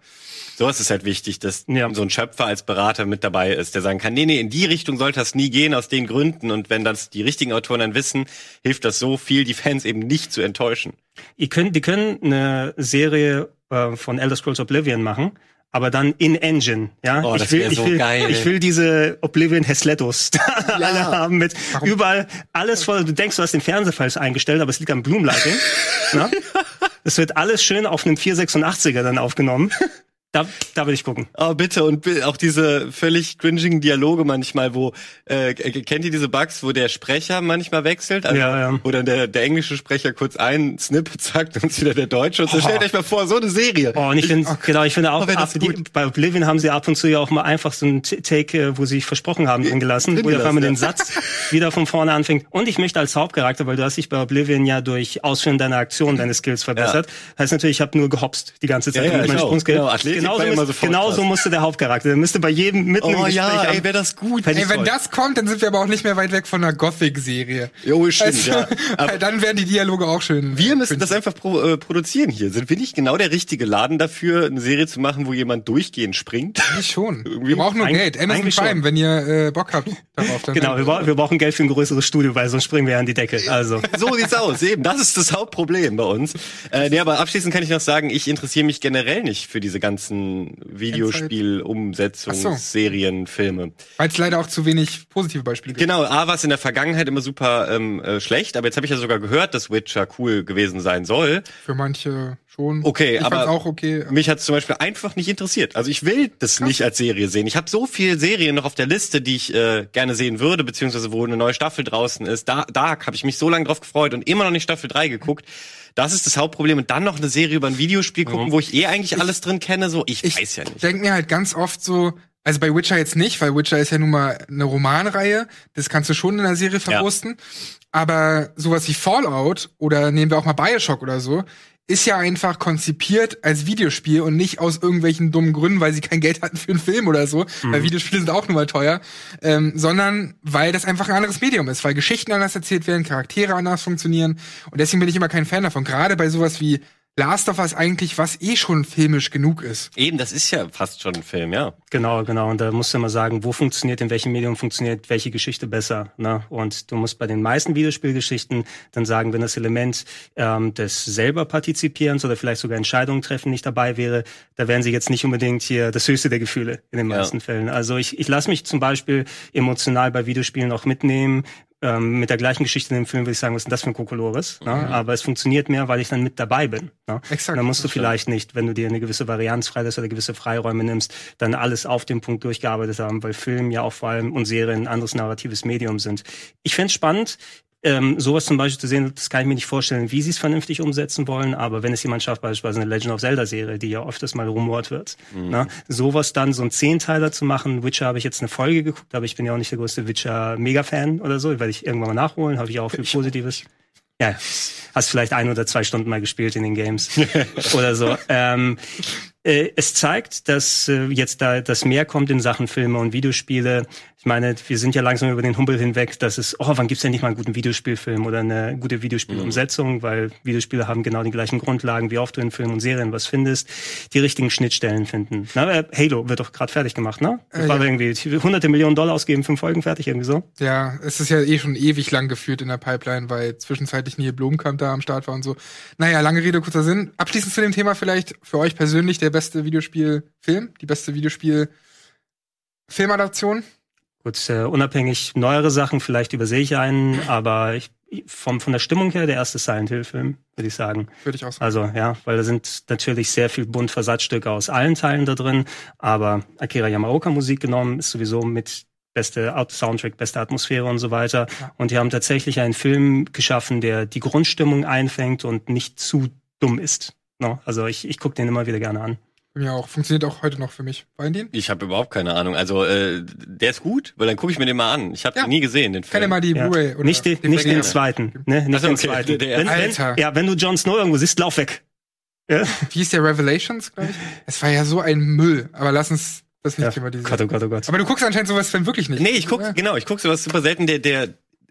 [SPEAKER 1] So ist es halt wichtig, dass ja. so ein Schöpfer als Berater mit dabei ist, der sagen kann, nee, nee, in die Richtung sollte das nie gehen aus den Gründen. Und wenn das die richtigen Autoren dann wissen, hilft das so viel, die Fans eben nicht zu enttäuschen.
[SPEAKER 3] Ihr könnt, die können eine Serie äh, von Elder Scrolls Oblivion machen, aber dann in Engine, ja.
[SPEAKER 1] Oh, ich will, ich
[SPEAKER 3] so will,
[SPEAKER 1] geil.
[SPEAKER 3] ich will diese Oblivion Heslettos [laughs] ja. alle haben mit Warum? überall alles voll. Du denkst, du hast den Fernseher eingestellt, aber es liegt am Bloomlighting. [laughs] ne? Es wird alles schön auf einem 486er dann aufgenommen. Da, da will ich gucken.
[SPEAKER 1] Oh, bitte. Und auch diese völlig cringigen Dialoge manchmal, wo, äh, kennt ihr diese Bugs, wo der Sprecher manchmal wechselt? Also, ja, ja. Wo dann der, der englische Sprecher kurz ein Snippet sagt und wieder der Deutsche. Und so oh. stellt euch mal vor, so eine Serie.
[SPEAKER 3] Oh, und ich finde, okay. genau, ich finde auch, oh, ab, die, bei Oblivion haben sie ab und zu ja auch mal einfach so ein Take, äh, wo sie sich versprochen haben, drin gelassen, drin wo auf einmal ja. den Satz wieder von vorne anfängt. Und ich möchte als Hauptcharakter, weil du hast dich bei Oblivion ja durch Ausführen deiner Aktion deine Skills verbessert. Ja. Heißt natürlich, ich habe nur gehopst die ganze Zeit
[SPEAKER 1] ja, ja,
[SPEAKER 3] mit meinen
[SPEAKER 1] Genau,
[SPEAKER 3] genauso, immer so genauso musste der Hauptcharakter. Der müsste bei jedem mitten
[SPEAKER 1] oh, im Gespräch ja, ey, wäre das gut.
[SPEAKER 2] Ey, wenn das kommt, dann sind wir aber auch nicht mehr weit weg von einer Gothic-Serie.
[SPEAKER 1] Jo, stimmt, also,
[SPEAKER 2] ja. [laughs] dann werden die Dialoge auch schön.
[SPEAKER 1] Wir müssen das einfach pro, äh, produzieren hier. Sind wir nicht genau der richtige Laden dafür, eine Serie zu machen, wo jemand durchgehend springt?
[SPEAKER 2] Ich schon. [laughs] wir brauchen nur Eig Geld. Amazon Prime, wenn ihr äh, Bock habt
[SPEAKER 3] darauf. Dann [laughs] genau, wir, bra wir brauchen Geld für ein größeres Studio, weil sonst springen wir ja an die Decke. Also.
[SPEAKER 1] so sieht's aus. Eben, das ist das Hauptproblem bei uns. Äh, nee, aber abschließend kann ich noch sagen, ich interessiere mich generell nicht für diese ganzen Videospiel Umsetzungsserien, so. Filme.
[SPEAKER 2] Weil es leider auch zu wenig positive Beispiele
[SPEAKER 1] gibt. Genau, A war es in der Vergangenheit immer super ähm, äh, schlecht, aber jetzt habe ich ja sogar gehört, dass Witcher cool gewesen sein soll.
[SPEAKER 2] Für manche schon.
[SPEAKER 1] Okay,
[SPEAKER 2] ich
[SPEAKER 1] aber
[SPEAKER 2] auch okay.
[SPEAKER 1] mich hat zum Beispiel einfach nicht interessiert. Also ich will das Krass. nicht als Serie sehen. Ich habe so viele Serien noch auf der Liste, die ich äh, gerne sehen würde, beziehungsweise wo eine neue Staffel draußen ist. Da, Dark habe ich mich so lange drauf gefreut und immer noch nicht Staffel 3 geguckt. Das ist das Hauptproblem. Und dann noch eine Serie über ein Videospiel gucken, mhm. wo ich eh eigentlich ich, alles drin kenne. So, ich, ich weiß ja nicht. Ich
[SPEAKER 2] denke mir halt ganz oft so, also bei Witcher jetzt nicht, weil Witcher ist ja nun mal eine Romanreihe. Das kannst du schon in der Serie verwursten. Ja. Aber sowas wie Fallout oder nehmen wir auch mal Bioshock oder so, ist ja einfach konzipiert als Videospiel und nicht aus irgendwelchen dummen Gründen, weil sie kein Geld hatten für einen Film oder so, mhm. weil Videospiele sind auch nun mal teuer, ähm, sondern weil das einfach ein anderes Medium ist, weil Geschichten anders erzählt werden, Charaktere anders funktionieren und deswegen bin ich immer kein Fan davon. Gerade bei sowas wie Last of Us eigentlich, was eh schon filmisch genug ist.
[SPEAKER 1] Eben, das ist ja fast schon ein Film, ja.
[SPEAKER 3] Genau, genau. Und da musst du immer sagen, wo funktioniert, in welchem Medium funktioniert welche Geschichte besser. Ne? Und du musst bei den meisten Videospielgeschichten dann sagen, wenn das Element ähm, des selber Partizipierens oder vielleicht sogar Entscheidungen treffen nicht dabei wäre, da wären sie jetzt nicht unbedingt hier das höchste der Gefühle in den meisten ja. Fällen. Also ich, ich lasse mich zum Beispiel emotional bei Videospielen auch mitnehmen, ähm, mit der gleichen Geschichte in dem Film würde ich sagen, was ist denn das für ein Kokolores? Ne? Mhm. Aber es funktioniert mehr, weil ich dann mit dabei bin. Ne? Exakt. dann musst du vielleicht nicht, wenn du dir eine gewisse Varianz freilässt oder gewisse Freiräume nimmst, dann alles auf dem Punkt durchgearbeitet haben, weil Film ja auch vor allem und Serien ein anderes narratives Medium sind. Ich fände spannend, ähm, sowas zum Beispiel zu sehen, das kann ich mir nicht vorstellen, wie sie es vernünftig umsetzen wollen. Aber wenn es jemand schafft, beispielsweise eine Legend of Zelda-Serie, die ja öfters mal rumort wird, mhm. na, sowas dann so ein Zehnteiler zu machen. Witcher habe ich jetzt eine Folge geguckt, aber ich bin ja auch nicht der größte Witcher-Mega-Fan oder so. Werde ich irgendwann mal nachholen, habe ich auch viel Positives. Ja, hast vielleicht ein oder zwei Stunden mal gespielt in den Games [laughs] oder so. Ähm, äh, es zeigt, dass äh, jetzt da das mehr kommt in Sachen Filme und Videospiele. Ich meine, wir sind ja langsam über den Humbel hinweg, dass es, oh, wann gibt's denn nicht mal einen guten Videospielfilm oder eine gute Videospielumsetzung, mhm. weil Videospiele haben genau die gleichen Grundlagen, wie oft du in Filmen und Serien was findest, die richtigen Schnittstellen finden. Na, äh, Halo wird doch gerade fertig gemacht, ne? Äh, war ja. irgendwie hunderte Millionen Dollar ausgeben, fünf Folgen fertig, irgendwie so.
[SPEAKER 2] Ja, es ist ja eh schon ewig lang geführt in der Pipeline, weil zwischenzeitlich Neil Blomkamp da am Start war und so. Naja, lange Rede, kurzer Sinn. Abschließend zu dem Thema vielleicht für euch persönlich der beste Videospielfilm, die beste Videospiel-Filmadaption?
[SPEAKER 3] Gut, äh, unabhängig neuere Sachen, vielleicht übersehe ich einen, aber ich, vom, von der Stimmung her der erste Silent Hill-Film, würde ich sagen.
[SPEAKER 2] Würde ich auch sagen.
[SPEAKER 3] Also ja, weil da sind natürlich sehr viel bunt Versatzstücke aus allen Teilen da drin, aber Akira Yamaoka Musik genommen ist sowieso mit beste Soundtrack, beste Atmosphäre und so weiter. Ja. Und die haben tatsächlich einen Film geschaffen, der die Grundstimmung einfängt und nicht zu dumm ist. No? Also ich, ich gucke den immer wieder gerne an.
[SPEAKER 2] Ja, auch. Funktioniert auch heute noch für mich.
[SPEAKER 1] Valentin? Ich habe überhaupt keine Ahnung. Also, äh, der ist gut, weil dann gucke ich mir den mal an. Ich habe ja. den nie gesehen, den
[SPEAKER 2] Film. Kenn mal die
[SPEAKER 3] ja.
[SPEAKER 2] Blu-ray.
[SPEAKER 3] Nicht, den, nicht den zweiten. Ne? Nicht
[SPEAKER 1] also,
[SPEAKER 3] den
[SPEAKER 1] okay.
[SPEAKER 3] zweiten.
[SPEAKER 1] Der, der
[SPEAKER 3] wenn, Alter. Wenn, ja, wenn du Jon Snow irgendwo siehst, lauf weg.
[SPEAKER 2] Ja? Wie hieß der Revelations, glaube ich? Es war ja so ein Müll. Aber lass uns das nicht ja. thematisieren.
[SPEAKER 3] Gott, oh Gott, oh Gott.
[SPEAKER 2] Aber du guckst anscheinend sowas dann wirklich nicht.
[SPEAKER 1] Nee, ich guck, ja. genau, ich guck sowas super selten. Der, der,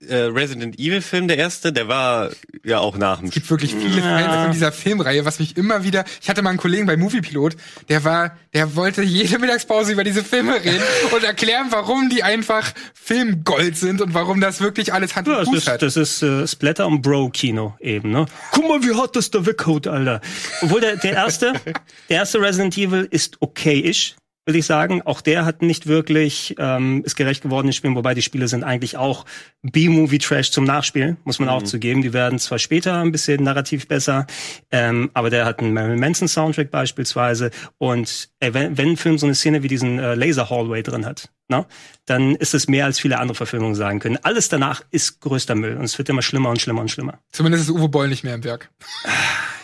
[SPEAKER 1] äh, Resident Evil Film, der erste, der war ja auch nach dem
[SPEAKER 2] Es gibt wirklich viele ja. Fans von dieser Filmreihe, was mich immer wieder, ich hatte mal einen Kollegen bei Moviepilot, der war, der wollte jede Mittagspause über diese Filme reden [laughs] und erklären, warum die einfach Filmgold sind und warum das wirklich alles Hand und
[SPEAKER 3] ja,
[SPEAKER 2] Fuß
[SPEAKER 3] ist,
[SPEAKER 2] hat.
[SPEAKER 3] Das ist äh, Splatter und Bro-Kino eben, ne? Guck mal, wie hart das da weghaut, Alter. Obwohl der, der erste, [laughs] der erste Resident Evil ist okay-ish würde ich sagen. Auch der hat nicht wirklich ähm, ist gerecht geworden in Spielen, wobei die Spiele sind eigentlich auch B-Movie-Trash zum Nachspielen, muss man mhm. auch zugeben. Die werden zwar später ein bisschen narrativ besser, ähm, aber der hat einen Marilyn Manson Soundtrack beispielsweise. Und ey, wenn, wenn ein Film so eine Szene wie diesen äh, Laser Hallway drin hat, ne, dann ist es mehr als viele andere Verfilmungen sagen können. Alles danach ist größter Müll und es wird immer schlimmer und schlimmer und schlimmer.
[SPEAKER 2] Zumindest ist Uwe Boll nicht mehr im Werk.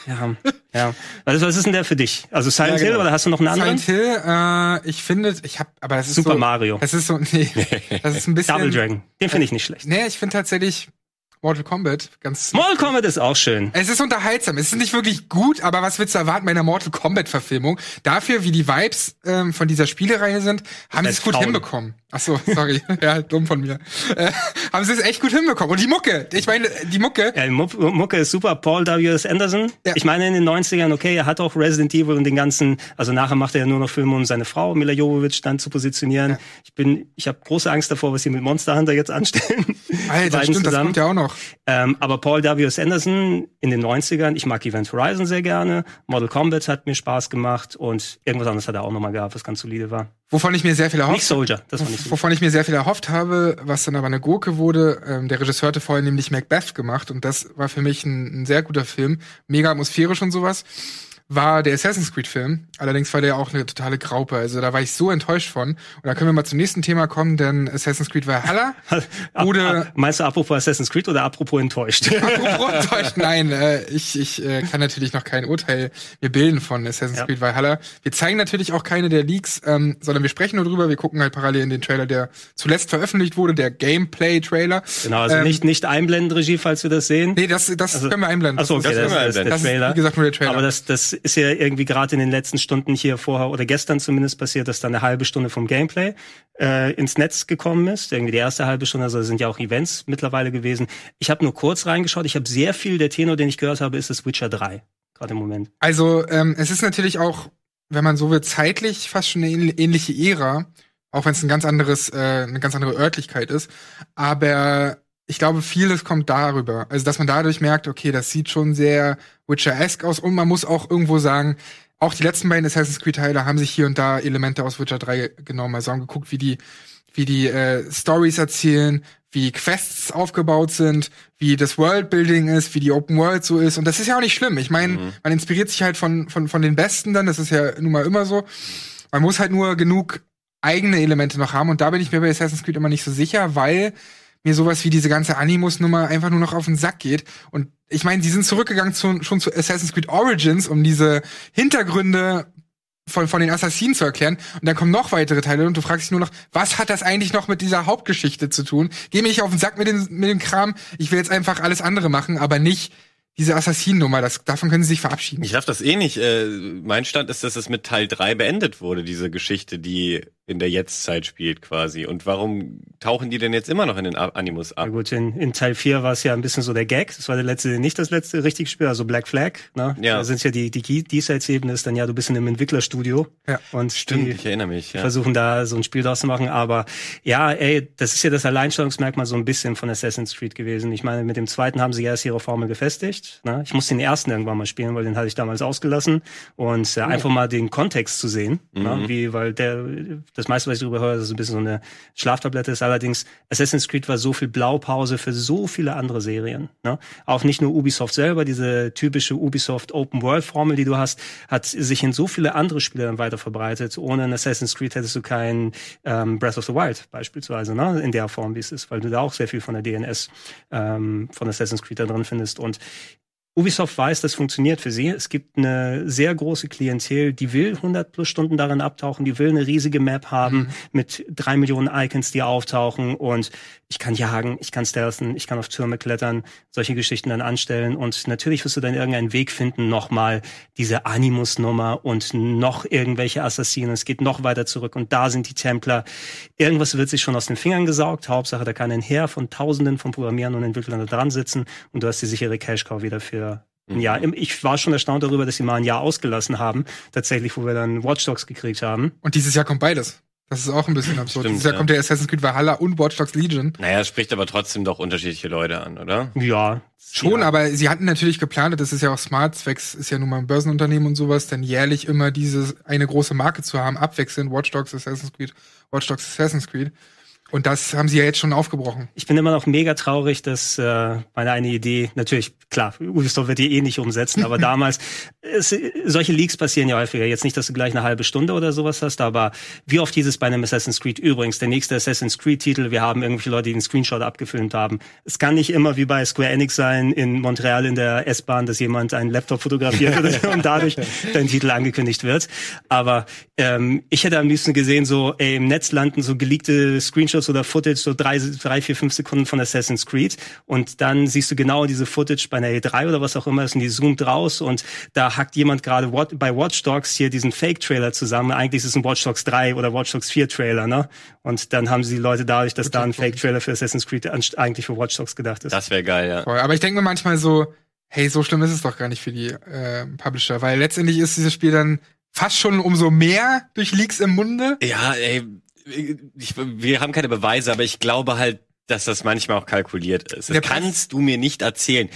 [SPEAKER 3] Ja, ja. Was, was ist denn der für dich? Also Silent ja, genau. Hill oder hast du noch einen anderen?
[SPEAKER 2] Silent Hill, äh, ich finde, ich habe, aber das ist
[SPEAKER 3] Super
[SPEAKER 2] so,
[SPEAKER 3] Mario.
[SPEAKER 2] Das ist so, nee, [laughs] das ist ein bisschen.
[SPEAKER 3] Double Dragon, den finde ich nicht schlecht.
[SPEAKER 2] Nee, ich finde tatsächlich Mortal Kombat ganz.
[SPEAKER 3] Mortal Kombat ist auch schön.
[SPEAKER 2] Es ist unterhaltsam. Es ist nicht wirklich gut, aber was willst du erwarten bei einer Mortal Kombat Verfilmung? Dafür, wie die Vibes ähm, von dieser Spielereihe sind, haben sie es gut hinbekommen. Ach so, [laughs] sorry. ja, dumm von mir. Äh, haben sie es echt gut hinbekommen. Und die Mucke, ich meine, die Mucke.
[SPEAKER 3] Ja, die Mucke ist super. Paul W.S. Anderson. Ja. Ich meine, in den 90ern, okay, er hat auch Resident Evil und den ganzen, also nachher macht er ja nur noch Filme, um seine Frau, Mila Jovovich, dann zu positionieren. Ja. Ich bin, ich habe große Angst davor, was sie mit Monster Hunter jetzt anstellen.
[SPEAKER 2] Alter, stimmt, zusammen. das kommt ja auch noch.
[SPEAKER 3] Ähm, aber Paul W.S. Anderson in den 90ern, ich mag Event Horizon sehr gerne. Model Combat hat mir Spaß gemacht und irgendwas anderes hat er auch nochmal gehabt, was ganz solide war.
[SPEAKER 2] Wovon ich mir sehr viel erhofft
[SPEAKER 3] Nicht Soldier, das war.
[SPEAKER 2] Wovon ich mir sehr viel erhofft habe, was dann aber eine Gurke wurde. Ähm, der Regisseur hatte vorher nämlich Macbeth gemacht und das war für mich ein, ein sehr guter Film. Mega atmosphärisch und sowas war der Assassin's Creed Film. Allerdings war der auch eine totale Graupe. Also da war ich so enttäuscht von. Und da können wir mal zum nächsten Thema kommen, denn Assassin's Creed Valhalla [laughs] wurde...
[SPEAKER 3] Meinst du apropos Assassin's Creed oder apropos enttäuscht? [laughs]
[SPEAKER 2] apropos enttäuscht, nein. Äh, ich ich äh, kann natürlich noch kein Urteil mir bilden von Assassin's ja. Creed Valhalla. Wir zeigen natürlich auch keine der Leaks, ähm, sondern wir sprechen nur drüber. Wir gucken halt parallel in den Trailer, der zuletzt veröffentlicht wurde, der Gameplay-Trailer.
[SPEAKER 3] Genau, also ähm, nicht, nicht einblenden, Regie, falls wir das sehen.
[SPEAKER 2] Nee, das, das also, können wir einblenden.
[SPEAKER 3] Achso, okay, das, das, das, das, ist,
[SPEAKER 2] wie gesagt, nur der Trailer.
[SPEAKER 3] Aber das, das ist ja irgendwie gerade in den letzten Stunden hier vorher oder gestern zumindest passiert, dass da eine halbe Stunde vom Gameplay äh, ins Netz gekommen ist. Irgendwie die erste halbe Stunde, also sind ja auch Events mittlerweile gewesen. Ich habe nur kurz reingeschaut. Ich habe sehr viel, der Tenor, den ich gehört habe, ist das Witcher 3, gerade im Moment.
[SPEAKER 2] Also ähm, es ist natürlich auch, wenn man so will, zeitlich fast schon eine ähnliche Ära, auch wenn es ein ganz anderes, äh, eine ganz andere Örtlichkeit ist. Aber ich glaube, vieles kommt darüber. Also, dass man dadurch merkt, okay, das sieht schon sehr Witcher-esque aus. Und man muss auch irgendwo sagen, auch die letzten beiden Assassin's Creed-Teile haben sich hier und da Elemente aus Witcher 3 genommen. Also haben geguckt, wie die, wie die äh, Stories erzählen, wie Quests aufgebaut sind, wie das Worldbuilding ist, wie die Open World so ist. Und das ist ja auch nicht schlimm. Ich meine, mhm. man inspiriert sich halt von, von, von den Besten dann. Das ist ja nun mal immer so. Man muss halt nur genug eigene Elemente noch haben. Und da bin ich mir bei Assassin's Creed immer nicht so sicher, weil mir sowas wie diese ganze Animus-Nummer einfach nur noch auf den Sack geht. Und ich meine, sie sind zurückgegangen zu, schon zu Assassin's Creed Origins, um diese Hintergründe von, von den Assassinen zu erklären. Und dann kommen noch weitere Teile und du fragst dich nur noch, was hat das eigentlich noch mit dieser Hauptgeschichte zu tun? Geh mir auf den Sack mit, den, mit dem Kram. Ich will jetzt einfach alles andere machen, aber nicht diese Assassinennummer, davon können sie sich verabschieden.
[SPEAKER 1] Ich raff das eh nicht. Äh, mein Stand ist, dass es mit Teil 3 beendet wurde, diese Geschichte, die in der Jetztzeit spielt quasi. Und warum tauchen die denn jetzt immer noch in den Animus
[SPEAKER 3] Na
[SPEAKER 1] ab?
[SPEAKER 3] gut, in, in Teil 4 war es ja ein bisschen so der Gag. Das war der letzte, nicht das letzte richtige Spiel, also Black Flag. Ne?
[SPEAKER 1] Ja.
[SPEAKER 3] Da sind ja die, die Diesseits-Ebene ist dann ja, du bist in einem Entwicklerstudio.
[SPEAKER 2] Ja.
[SPEAKER 3] Und
[SPEAKER 1] Stimmt,
[SPEAKER 3] die,
[SPEAKER 1] ich erinnere mich. Ja.
[SPEAKER 3] versuchen da so ein Spiel draus zu machen. Aber ja, ey, das ist ja das Alleinstellungsmerkmal so ein bisschen von Assassin's Creed gewesen. Ich meine, mit dem zweiten haben sie ja erst ihre Formel gefestigt. Ne? Ich muss den ersten irgendwann mal spielen, weil den hatte ich damals ausgelassen. Und
[SPEAKER 1] Oh.
[SPEAKER 3] äh, einfach mal den Kontext zu sehen,
[SPEAKER 1] Mhm.
[SPEAKER 3] ne? wie, weil der, das meiste, was ich darüber höre, ist ein bisschen so eine Schlaftablette ist. Allerdings, Assassin's Creed war so viel Blaupause für so viele andere Serien. Ne? Auch nicht nur Ubisoft selber, diese typische Ubisoft Open World Formel, die du hast, hat sich in so viele andere Spiele dann weiter verbreitet. Ohne ein Assassin's Creed hättest du kein ähm, Breath of the Wild beispielsweise, ne? in der Form, wie es ist, weil du da auch sehr viel von der DNS ähm, von Assassin's Creed da drin findest. Und Ubisoft weiß, das funktioniert für sie. Es gibt eine sehr große Klientel, die will 100 plus Stunden darin abtauchen, die will eine riesige Map haben mit drei Millionen Icons, die auftauchen und ich kann jagen, ich kann stealthen, ich kann auf Türme klettern, solche Geschichten dann anstellen und natürlich wirst du dann irgendeinen Weg finden, nochmal diese Animus-Nummer und noch irgendwelche Assassinen. Es geht noch weiter zurück und da sind die Templer. Irgendwas wird sich schon aus den Fingern gesaugt. Hauptsache, da kann ein Heer von Tausenden von Programmierern und Entwicklern da dran sitzen und du hast die sichere Cash-Cow wieder für ein Jahr. Ich war schon erstaunt darüber, dass sie mal ein Jahr ausgelassen haben, tatsächlich, wo wir dann Watch Dogs gekriegt haben.
[SPEAKER 2] Und dieses Jahr kommt beides. Das ist auch ein bisschen absurd.
[SPEAKER 1] Stimmt,
[SPEAKER 2] dieses Jahr
[SPEAKER 1] ja.
[SPEAKER 2] kommt der Assassin's Creed Valhalla und Watch Dogs Legion.
[SPEAKER 1] Naja, es spricht aber trotzdem doch unterschiedliche Leute an, oder?
[SPEAKER 3] Ja.
[SPEAKER 2] Schon,
[SPEAKER 3] ja.
[SPEAKER 2] aber sie hatten natürlich geplant, das ist ja auch smart, Zwecks ist ja nun mal ein Börsenunternehmen und sowas, dann jährlich immer diese eine große Marke zu haben, abwechselnd Watch Dogs, Assassin's Creed, Watch Dogs, Assassin's Creed. Und das haben sie ja jetzt schon aufgebrochen.
[SPEAKER 3] Ich bin immer noch mega traurig, dass äh, meine eine Idee, natürlich, klar, Ubisoft wird die eh nicht umsetzen, aber [laughs] damals, es, solche Leaks passieren ja häufiger. Jetzt nicht, dass du gleich eine halbe Stunde oder sowas hast, aber wie oft dieses bei einem Assassin's Creed übrigens, der nächste Assassin's Creed-Titel, wir haben irgendwelche Leute, die einen Screenshot abgefilmt haben. Es kann nicht immer wie bei Square Enix sein, in Montreal in der S-Bahn, dass jemand einen Laptop fotografiert und dadurch [laughs] dein Titel angekündigt wird. Aber ähm, ich hätte am liebsten gesehen, so ey, im Netz landen so geleakte Screenshots oder Footage, so drei, drei, vier, fünf Sekunden von Assassin's Creed. Und dann siehst du genau diese Footage bei einer E3 oder was auch immer ist und die zoomt raus und da hackt jemand gerade bei Watch Dogs hier diesen Fake-Trailer zusammen. Eigentlich ist es ein Watch Dogs 3 oder Watch Dogs 4 Trailer, ne? Und dann haben sie die Leute dadurch, dass da ein Fake-Trailer für Assassin's Creed eigentlich für Watch Dogs gedacht ist.
[SPEAKER 1] Das wäre geil, ja.
[SPEAKER 2] Aber ich denke mir manchmal so, hey, so schlimm ist es doch gar nicht für die äh, Publisher, weil letztendlich ist dieses Spiel dann fast schon umso mehr durch Leaks im Munde.
[SPEAKER 1] Ja, ey, ich, wir haben keine Beweise, aber ich glaube halt, dass das manchmal auch kalkuliert ist. Das
[SPEAKER 2] Der
[SPEAKER 1] kannst du mir nicht erzählen.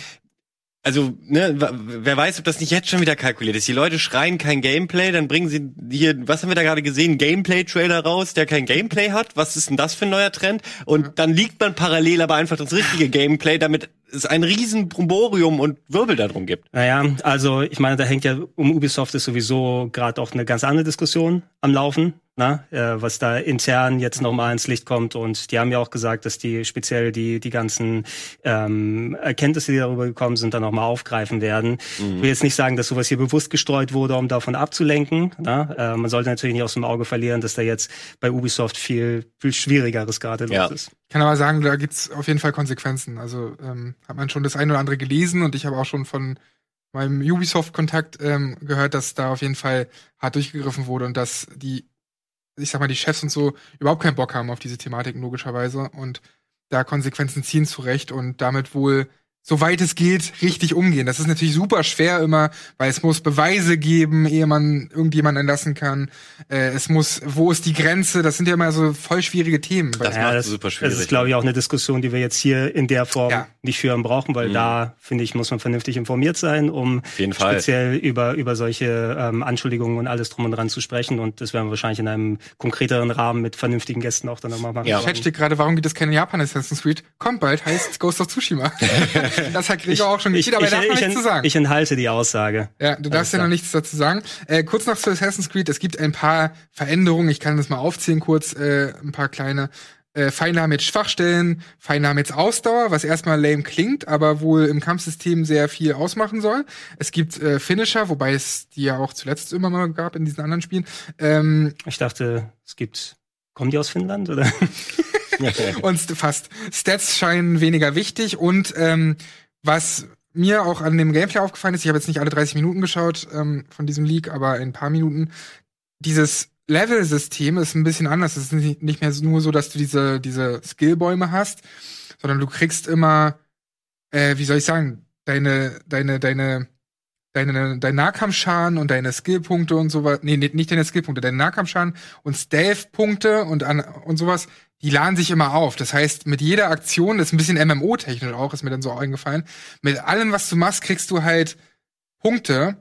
[SPEAKER 1] Also, ne, wer weiß, ob das nicht jetzt schon wieder kalkuliert ist. Die Leute schreien kein Gameplay, dann bringen sie hier, was haben wir da gerade gesehen, Gameplay-Trailer raus, der kein Gameplay hat. Was ist denn das für ein neuer Trend? Und dann liegt man parallel aber einfach das richtige Gameplay, damit es ein riesen Bromborium und Wirbel darum gibt.
[SPEAKER 3] Naja, also ich meine, da hängt ja um Ubisoft ist sowieso gerade auch eine ganz andere Diskussion am Laufen, ne? äh, was da intern jetzt nochmal ins Licht kommt. Und die haben ja auch gesagt, dass die speziell die die ganzen ähm, Erkenntnisse, die darüber gekommen sind, dann nochmal aufgreifen werden. Ich will jetzt nicht sagen, dass sowas hier bewusst gestreut wurde, um davon abzulenken. Ne? Äh, man sollte natürlich nicht aus dem Auge verlieren, dass da jetzt bei Ubisoft viel viel schwierigeres gerade
[SPEAKER 1] Ja.
[SPEAKER 3] los ist.
[SPEAKER 2] Ich kann aber sagen, da gibt's auf jeden Fall Konsequenzen. Also ähm, hat man schon das eine oder andere gelesen und ich habe auch schon von meinem Ubisoft-Kontakt ähm, gehört, dass da auf jeden Fall hart durchgegriffen wurde und dass die, ich sag mal, die Chefs und so überhaupt keinen Bock haben auf diese Thematiken logischerweise. Und da Konsequenzen ziehen zurecht und damit wohl soweit es geht, richtig umgehen. Das ist natürlich super schwer immer, weil es muss Beweise geben, ehe man irgendjemanden entlassen kann. Äh, es muss, wo ist die Grenze? Das sind ja immer so voll schwierige Themen.
[SPEAKER 1] Das
[SPEAKER 3] Ja,
[SPEAKER 1] macht
[SPEAKER 3] das,
[SPEAKER 1] es super schwierig.
[SPEAKER 3] Das ist, glaube ich, auch eine Diskussion, die wir jetzt hier in der Form
[SPEAKER 2] Ja.
[SPEAKER 3] nicht führen brauchen, weil
[SPEAKER 1] Mhm.
[SPEAKER 3] da, finde ich, muss man vernünftig informiert sein, um
[SPEAKER 1] Auf jeden Fall.
[SPEAKER 3] speziell über, über solche ähm, Anschuldigungen und alles drum und dran zu sprechen. Und das werden wir wahrscheinlich in einem konkreteren Rahmen mit vernünftigen Gästen auch dann nochmal machen.
[SPEAKER 1] Ja.
[SPEAKER 2] Chat steht gerade, warum gibt es keine Japan Assassin's Creed? Kommt bald, heißt Ghost of Tsushima. [laughs] [laughs] [laughs] das hat Gregor auch schon gekriegt, aber
[SPEAKER 3] ich,
[SPEAKER 2] er darf noch
[SPEAKER 3] ich,
[SPEAKER 2] nichts zu sagen.
[SPEAKER 3] ich enthalte die Aussage.
[SPEAKER 2] ja, du darfst ja noch nichts dazu sagen. Äh, kurz noch zu Assassin's Creed. Es gibt ein paar Veränderungen. Ich kann das mal aufzählen kurz, äh, ein paar kleine. äh, Feinde haben jetzt Schwachstellen, Feinde haben jetzt Ausdauer, was erstmal lame klingt, aber wohl im Kampfsystem sehr viel ausmachen soll. Es gibt äh, Finisher, wobei es die ja auch zuletzt immer mal gab in diesen anderen Spielen. Ähm,
[SPEAKER 3] Ich dachte, es gibt. Kommen die aus Finnland oder? [laughs] [laughs]
[SPEAKER 2] und fast. Stats scheinen weniger wichtig und ähm, was mir auch an dem Gameplay aufgefallen ist, ich habe jetzt nicht alle 30 Minuten geschaut ähm, von diesem League, aber ein paar Minuten, dieses Level-System ist ein bisschen anders. Es ist nicht mehr nur so, dass du diese, diese Skillbäume hast, sondern du kriegst immer, äh, wie soll ich sagen, deine, deine, deine, deine, dein Nahkampfschaden und deine Skillpunkte und sowas. Nee, nicht deine Skillpunkte, deine Nahkampfschaden und Stealth-Punkte und, an, und sowas, die laden sich immer auf. Das heißt, mit jeder Aktion, das ist ein bisschen MMO-technisch auch, ist mir dann so eingefallen, mit allem, was du machst, kriegst du halt Punkte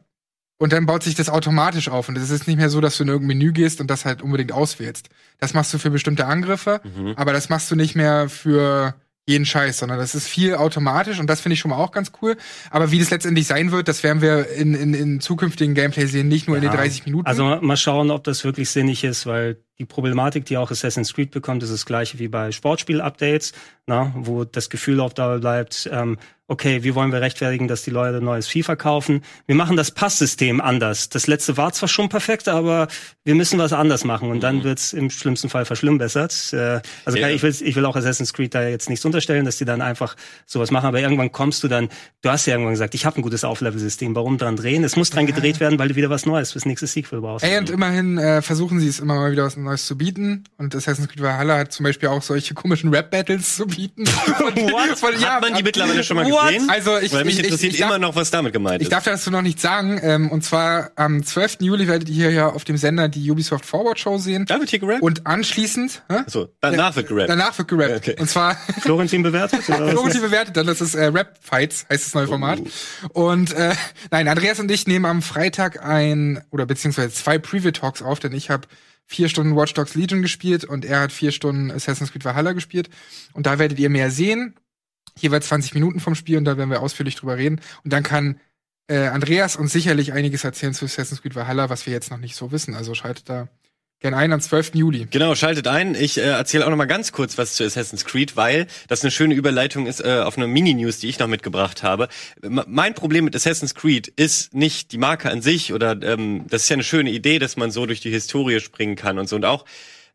[SPEAKER 2] und dann baut sich das automatisch auf. Und es ist nicht mehr so, dass du in irgendein Menü gehst und das halt unbedingt auswählst. Das machst du für bestimmte Angriffe,
[SPEAKER 1] Mhm.
[SPEAKER 2] aber das machst du nicht mehr für jeden Scheiß, sondern das ist viel automatisch und das finde ich schon mal auch ganz cool. Aber wie das letztendlich sein wird, das werden wir in, in, in zukünftigen Gameplay sehen, nicht nur in den
[SPEAKER 3] Ja.
[SPEAKER 2] 30 Minuten.
[SPEAKER 3] Also mal schauen, ob das wirklich sinnig ist, weil die Problematik, die auch Assassin's Creed bekommt, ist das gleiche wie bei Sportspiel-Updates, wo das Gefühl auf Dauer bleibt, ähm, okay, wie wollen wir rechtfertigen, dass die Leute neues FIFA kaufen? Wir machen das Passsystem anders. Das letzte war zwar schon perfekt, aber wir müssen was anders machen und dann wird's im schlimmsten Fall verschlimmbessert. Äh, also
[SPEAKER 1] Ja.
[SPEAKER 3] ich, will, ich will auch Assassin's Creed da jetzt nichts unterstellen, dass die dann einfach sowas machen, aber irgendwann kommst du dann, du hast ja irgendwann gesagt, ich habe ein gutes Auflevel-System, warum dran drehen? Es muss dran gedreht werden, weil du wieder was Neues fürs nächste Sequel brauchst.
[SPEAKER 2] Ey, und immerhin äh, versuchen sie es immer mal wieder was Neues zu bieten. Und Assassin's Creed Valhalla hat zum Beispiel auch solche komischen Rap-Battles zu bieten. [laughs] What? [laughs] Von,
[SPEAKER 1] Hat man die mittlerweile schon mal
[SPEAKER 2] What?
[SPEAKER 1] gesehen?
[SPEAKER 2] Also ich,
[SPEAKER 1] Weil mich
[SPEAKER 2] ich,
[SPEAKER 1] interessiert
[SPEAKER 2] ich, ich,
[SPEAKER 1] immer
[SPEAKER 2] darf,
[SPEAKER 1] noch, was damit gemeint
[SPEAKER 2] ich
[SPEAKER 1] ist.
[SPEAKER 2] darf dazu noch nicht sagen. Ähm, und zwar am 12. Juli werdet ihr hier ja auf dem Sender die Ubisoft Forward Show sehen.
[SPEAKER 1] Da wird hier gerappt?
[SPEAKER 2] Und anschließend, hä?
[SPEAKER 1] so, danach wird gerappt.
[SPEAKER 2] danach wird gerappt.
[SPEAKER 1] Okay.
[SPEAKER 2] Und zwar [laughs]
[SPEAKER 3] Florentin bewertet?
[SPEAKER 2] Florentin bewertet dann, das ist äh, Rap Fights, heißt das neue Format. Und äh, nein, Andreas und ich nehmen am Freitag ein, oder beziehungsweise zwei Preview Talks auf, denn ich habe vier Stunden Watch Dogs Legion gespielt und er hat vier Stunden Assassin's Creed Valhalla gespielt. Und da werdet ihr mehr sehen. Jeweils 20 Minuten vom Spiel und da werden wir ausführlich drüber reden. Und dann kann äh, Andreas uns sicherlich einiges erzählen zu Assassin's Creed Valhalla, was wir jetzt noch nicht so wissen. Also schaltet da gern ein am 12. Juli.
[SPEAKER 1] Genau, schaltet ein. Ich äh, erzähle auch noch mal ganz kurz was zu Assassin's Creed, weil das eine schöne Überleitung ist äh, auf eine Mini-News, die ich noch mitgebracht habe. M mein Problem mit Assassin's Creed ist nicht die Marke an sich oder ähm, das ist ja eine schöne Idee, dass man so durch die Historie springen kann und so und auch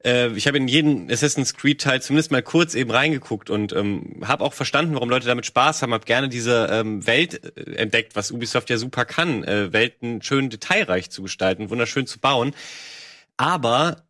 [SPEAKER 1] äh, ich habe in jeden Assassin's Creed Teil zumindest mal kurz eben reingeguckt und ähm, habe auch verstanden, warum Leute damit Spaß haben. Habe gerne diese ähm, Welt äh, entdeckt, was Ubisoft ja super kann, äh, Welten schön detailreich zu gestalten, wunderschön zu bauen. Aber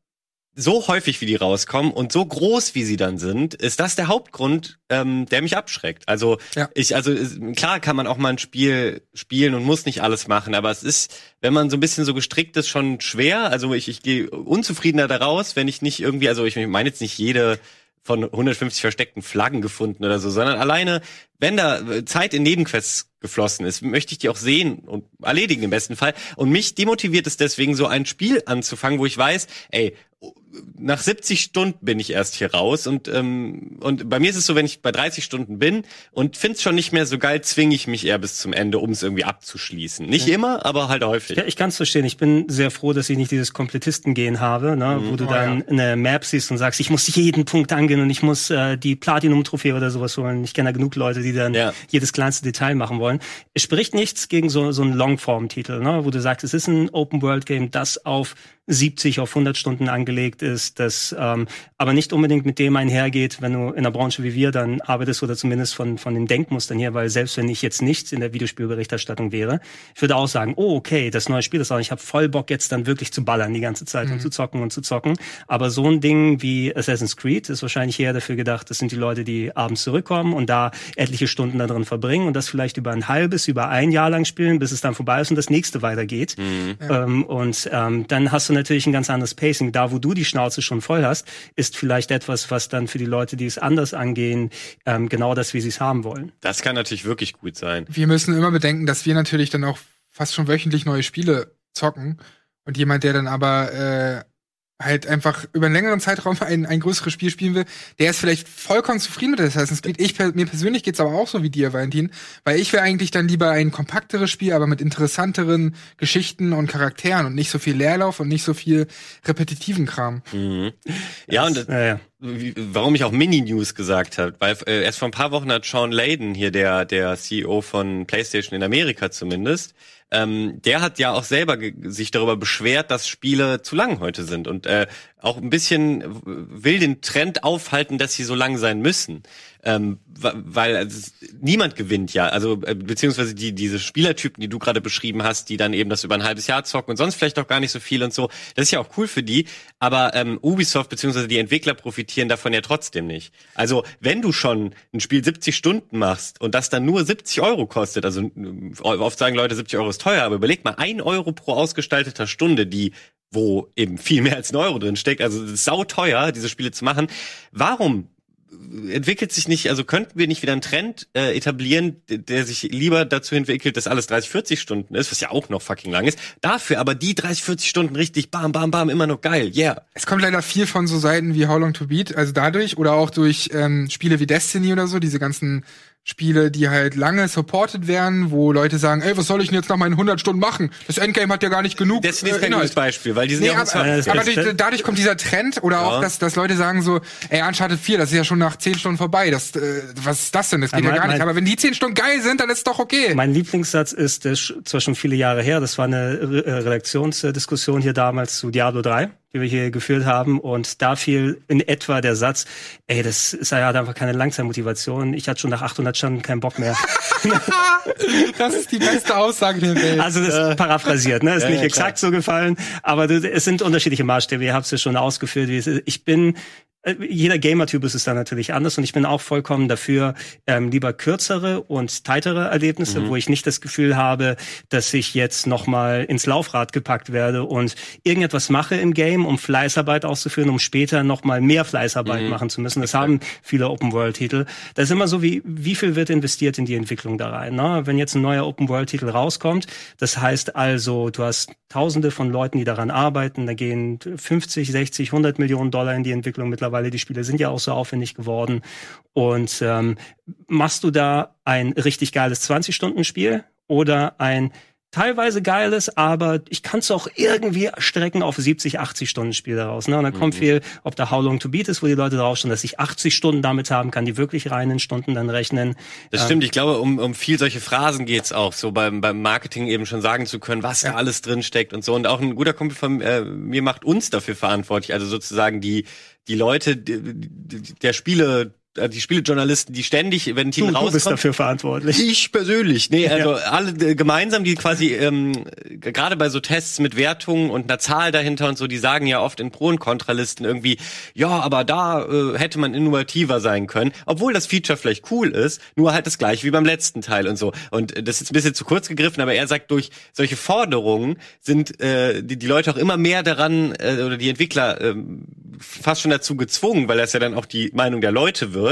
[SPEAKER 1] so häufig, wie die rauskommen und so groß, wie sie dann sind, ist das der Hauptgrund, ähm, der mich abschreckt. Also
[SPEAKER 2] Ja.
[SPEAKER 1] ich, also ist- klar kann man auch mal ein Spiel spielen und muss nicht alles machen, aber es ist, wenn man so ein bisschen so gestrickt ist, schon schwer. Also ich, ich gehe unzufriedener daraus, wenn ich nicht irgendwie, also ich meine jetzt nicht jede von 150 versteckten Flaggen gefunden oder so, sondern alleine, wenn da äh, Zeit in Nebenquests geflossen ist, möchte ich die auch sehen und erledigen im besten Fall. Und mich demotiviert es deswegen, so ein Spiel anzufangen, wo ich weiß, ey, nach 70 Stunden bin ich erst hier raus und ähm, und bei mir ist es so, wenn ich bei 30 Stunden bin und find's schon nicht mehr so geil, zwinge ich mich eher bis zum Ende, um es irgendwie abzuschließen. Nicht immer, aber halt häufig.
[SPEAKER 3] Ja, ich kann es verstehen. Ich bin sehr froh, dass ich nicht dieses Komplettisten-Gehen habe, ne, wo du
[SPEAKER 2] Oh,
[SPEAKER 3] dann
[SPEAKER 2] ja.
[SPEAKER 3] eine Map siehst und sagst, ich muss jeden Punkt angehen und ich muss äh, die Platinum-Trophäe oder sowas holen. Ich kenne da genug Leute, die dann
[SPEAKER 1] Ja.
[SPEAKER 3] jedes kleinste Detail machen wollen. Es spricht nichts gegen so, so einen Longform-Titel, ne, wo du sagst, es ist ein Open-World-Game, das auf 70 auf 100 Stunden angelegt ist, das ähm, aber nicht unbedingt mit dem einhergeht, wenn du in einer Branche wie wir dann arbeitest oder zumindest von von den Denkmustern hier, weil selbst wenn ich jetzt nicht in der Videospielberichterstattung wäre, ich würde auch sagen, oh okay, das neue Spiel ist auch, ich habe voll Bock jetzt dann wirklich zu ballern die ganze Zeit und zu zocken und zu zocken, aber so ein Ding wie Assassin's Creed ist wahrscheinlich eher dafür gedacht, das sind die Leute, die abends zurückkommen und da etliche Stunden da drin verbringen und das vielleicht über ein halbes, über ein Jahr lang spielen, bis es dann vorbei ist und das nächste weitergeht. Ähm, und ähm, dann hast du natürlich ein ganz anderes Pacing. Da, wo du die Schnauze schon voll hast, ist vielleicht etwas, was dann für die Leute, die es anders angehen, ähm, genau das, wie sie es haben wollen.
[SPEAKER 1] Das kann natürlich wirklich gut sein.
[SPEAKER 2] wir müssen immer bedenken, dass wir natürlich dann auch fast schon wöchentlich neue Spiele zocken und jemand, der dann aber äh, halt einfach über einen längeren Zeitraum ein, ein größeres Spiel spielen will, der ist vielleicht vollkommen zufrieden mit Assassin's Creed. Ich, mir persönlich geht's aber auch so wie dir, Valentin, weil ich will eigentlich dann lieber ein kompakteres Spiel, aber mit interessanteren Geschichten und Charakteren und nicht so viel Leerlauf und nicht so viel repetitiven Kram.
[SPEAKER 1] Mhm. Ja, und
[SPEAKER 3] Ja, ja.
[SPEAKER 1] wie, warum ich auch Mini-News gesagt habe, weil äh, erst vor ein paar Wochen hat Sean Layden hier, der, der CEO von PlayStation in Amerika zumindest, ähm, der hat ja auch selber sich darüber beschwert, dass Spiele zu lang heute sind und äh, auch ein bisschen will den Trend aufhalten, dass sie so lang sein müssen. Ähm, weil also, niemand gewinnt ja, also äh, beziehungsweise die diese Spielertypen, die du gerade beschrieben hast, die dann eben das über ein halbes Jahr zocken und sonst vielleicht auch gar nicht so viel und so. Das ist ja auch cool für die, aber ähm, Ubisoft beziehungsweise die Entwickler profitieren davon ja trotzdem nicht. Also wenn du schon ein Spiel 70 Stunden machst und das dann nur 70 Euro kostet, also äh, oft sagen Leute 70 Euro ist teuer, aber überleg mal ein Euro pro ausgestalteter Stunde, die wo eben viel mehr als ein Euro drin steckt. Also sau teuer, diese Spiele zu machen. Warum entwickelt sich nicht, also könnten wir nicht wieder einen Trend äh, etablieren, der sich lieber dazu entwickelt, dass alles 30, 40 Stunden ist, was ja auch noch fucking lang ist. Dafür aber die 30, 40 Stunden richtig bam, bam, bam, immer noch geil, yeah.
[SPEAKER 2] Es kommt leider viel von so Seiten wie How Long to Beat, also dadurch oder auch durch ähm, Spiele wie Destiny oder so, diese ganzen Spiele, die halt lange supported werden, wo Leute sagen, ey, was soll ich denn jetzt nach meinen 100 Stunden machen? Das Endgame hat ja gar nicht genug
[SPEAKER 1] Destiny ist kein gutes Beispiel, weil die sind
[SPEAKER 2] Nee,
[SPEAKER 1] ja auch
[SPEAKER 2] aber,
[SPEAKER 1] ins-
[SPEAKER 2] aber durch, dadurch kommt dieser Trend oder
[SPEAKER 1] Ja.
[SPEAKER 2] auch, dass, dass Leute sagen so, ey, Uncharted 4, das ist ja schon nach 10 Stunden vorbei. Das, äh, was ist das denn? Das geht
[SPEAKER 3] Ja,
[SPEAKER 2] ja,
[SPEAKER 3] mein-
[SPEAKER 2] gar nicht. Aber wenn die 10 Stunden geil sind, dann ist es doch okay.
[SPEAKER 3] Mein Lieblingssatz ist, das ist zwar schon viele Jahre her, das war eine äh, Redaktionsdiskussion hier damals zu Diablo 3, die wir hier geführt haben. Und da fiel in etwa der Satz, ey, das ist ja einfach keine Langzeitmotivation. Ich hatte schon nach 800 Stunden keinen Bock mehr. [laughs]
[SPEAKER 2] Das ist die beste Aussage der Welt.
[SPEAKER 3] Also das ist paraphrasiert, ne? Ist
[SPEAKER 1] Ja,
[SPEAKER 3] nicht
[SPEAKER 1] ja,
[SPEAKER 3] exakt so gefallen, aber es sind unterschiedliche Maßstäbe. Ihr habt es ja schon ausgeführt. Wie es ist. Ich bin jeder Gamer-Typ ist es da natürlich anders und ich bin auch vollkommen dafür, ähm, lieber kürzere und tightere Erlebnisse, wo ich nicht das Gefühl habe, dass ich jetzt nochmal ins Laufrad gepackt werde und irgendetwas mache im Game, um Fleißarbeit auszuführen, um später nochmal mehr Fleißarbeit machen zu müssen. Das haben viele Open-World-Titel. Das ist immer so, wie, wie viel wird investiert in die Entwicklung da rein. Ne? Wenn jetzt ein neuer Open-World-Titel rauskommt, das heißt also, du hast tausende von Leuten, die daran arbeiten, da gehen 50, 60, 100 Millionen Dollar in die Entwicklung mittlerweile. Die Spiele sind ja auch so aufwendig geworden. Und ähm, machst du da ein richtig geiles 20-Stunden-Spiel oder ein teilweise geiles, aber ich kann es auch irgendwie strecken auf 70, 80 Stunden Spiel daraus. Ne? Und dann kommt viel, ob da How Long to Beat ist, wo die Leute draufstehen, dass ich 80 Stunden damit haben kann, die wirklich reinen Stunden dann rechnen.
[SPEAKER 1] Das stimmt, ich glaube, um, um viel solche Phrasen geht's auch, so beim, beim Marketing eben schon sagen zu können, was da alles drin steckt und so. Und auch ein guter Kumpel von äh, mir macht uns dafür verantwortlich, also sozusagen die, die Leute der Spiele, die Spielejournalisten, die ständig, wenn ein Titel
[SPEAKER 3] Du, du
[SPEAKER 1] rauskommt,
[SPEAKER 3] bist dafür verantwortlich.
[SPEAKER 1] ich persönlich, nee, also alle äh, gemeinsam, die quasi ähm, gerade bei so Tests mit Wertungen und einer Zahl dahinter und so, die sagen ja oft in Pro- und Kontralisten irgendwie, ja, aber da äh, hätte man innovativer sein können, obwohl das Feature vielleicht cool ist, nur halt das gleiche wie beim letzten Teil und so. Und äh, das ist ein bisschen zu kurz gegriffen, aber er sagt, durch solche Forderungen sind äh, die, die Leute auch immer mehr daran äh, oder die Entwickler ähm, fast schon dazu gezwungen, weil das ja dann auch die Meinung der Leute wird,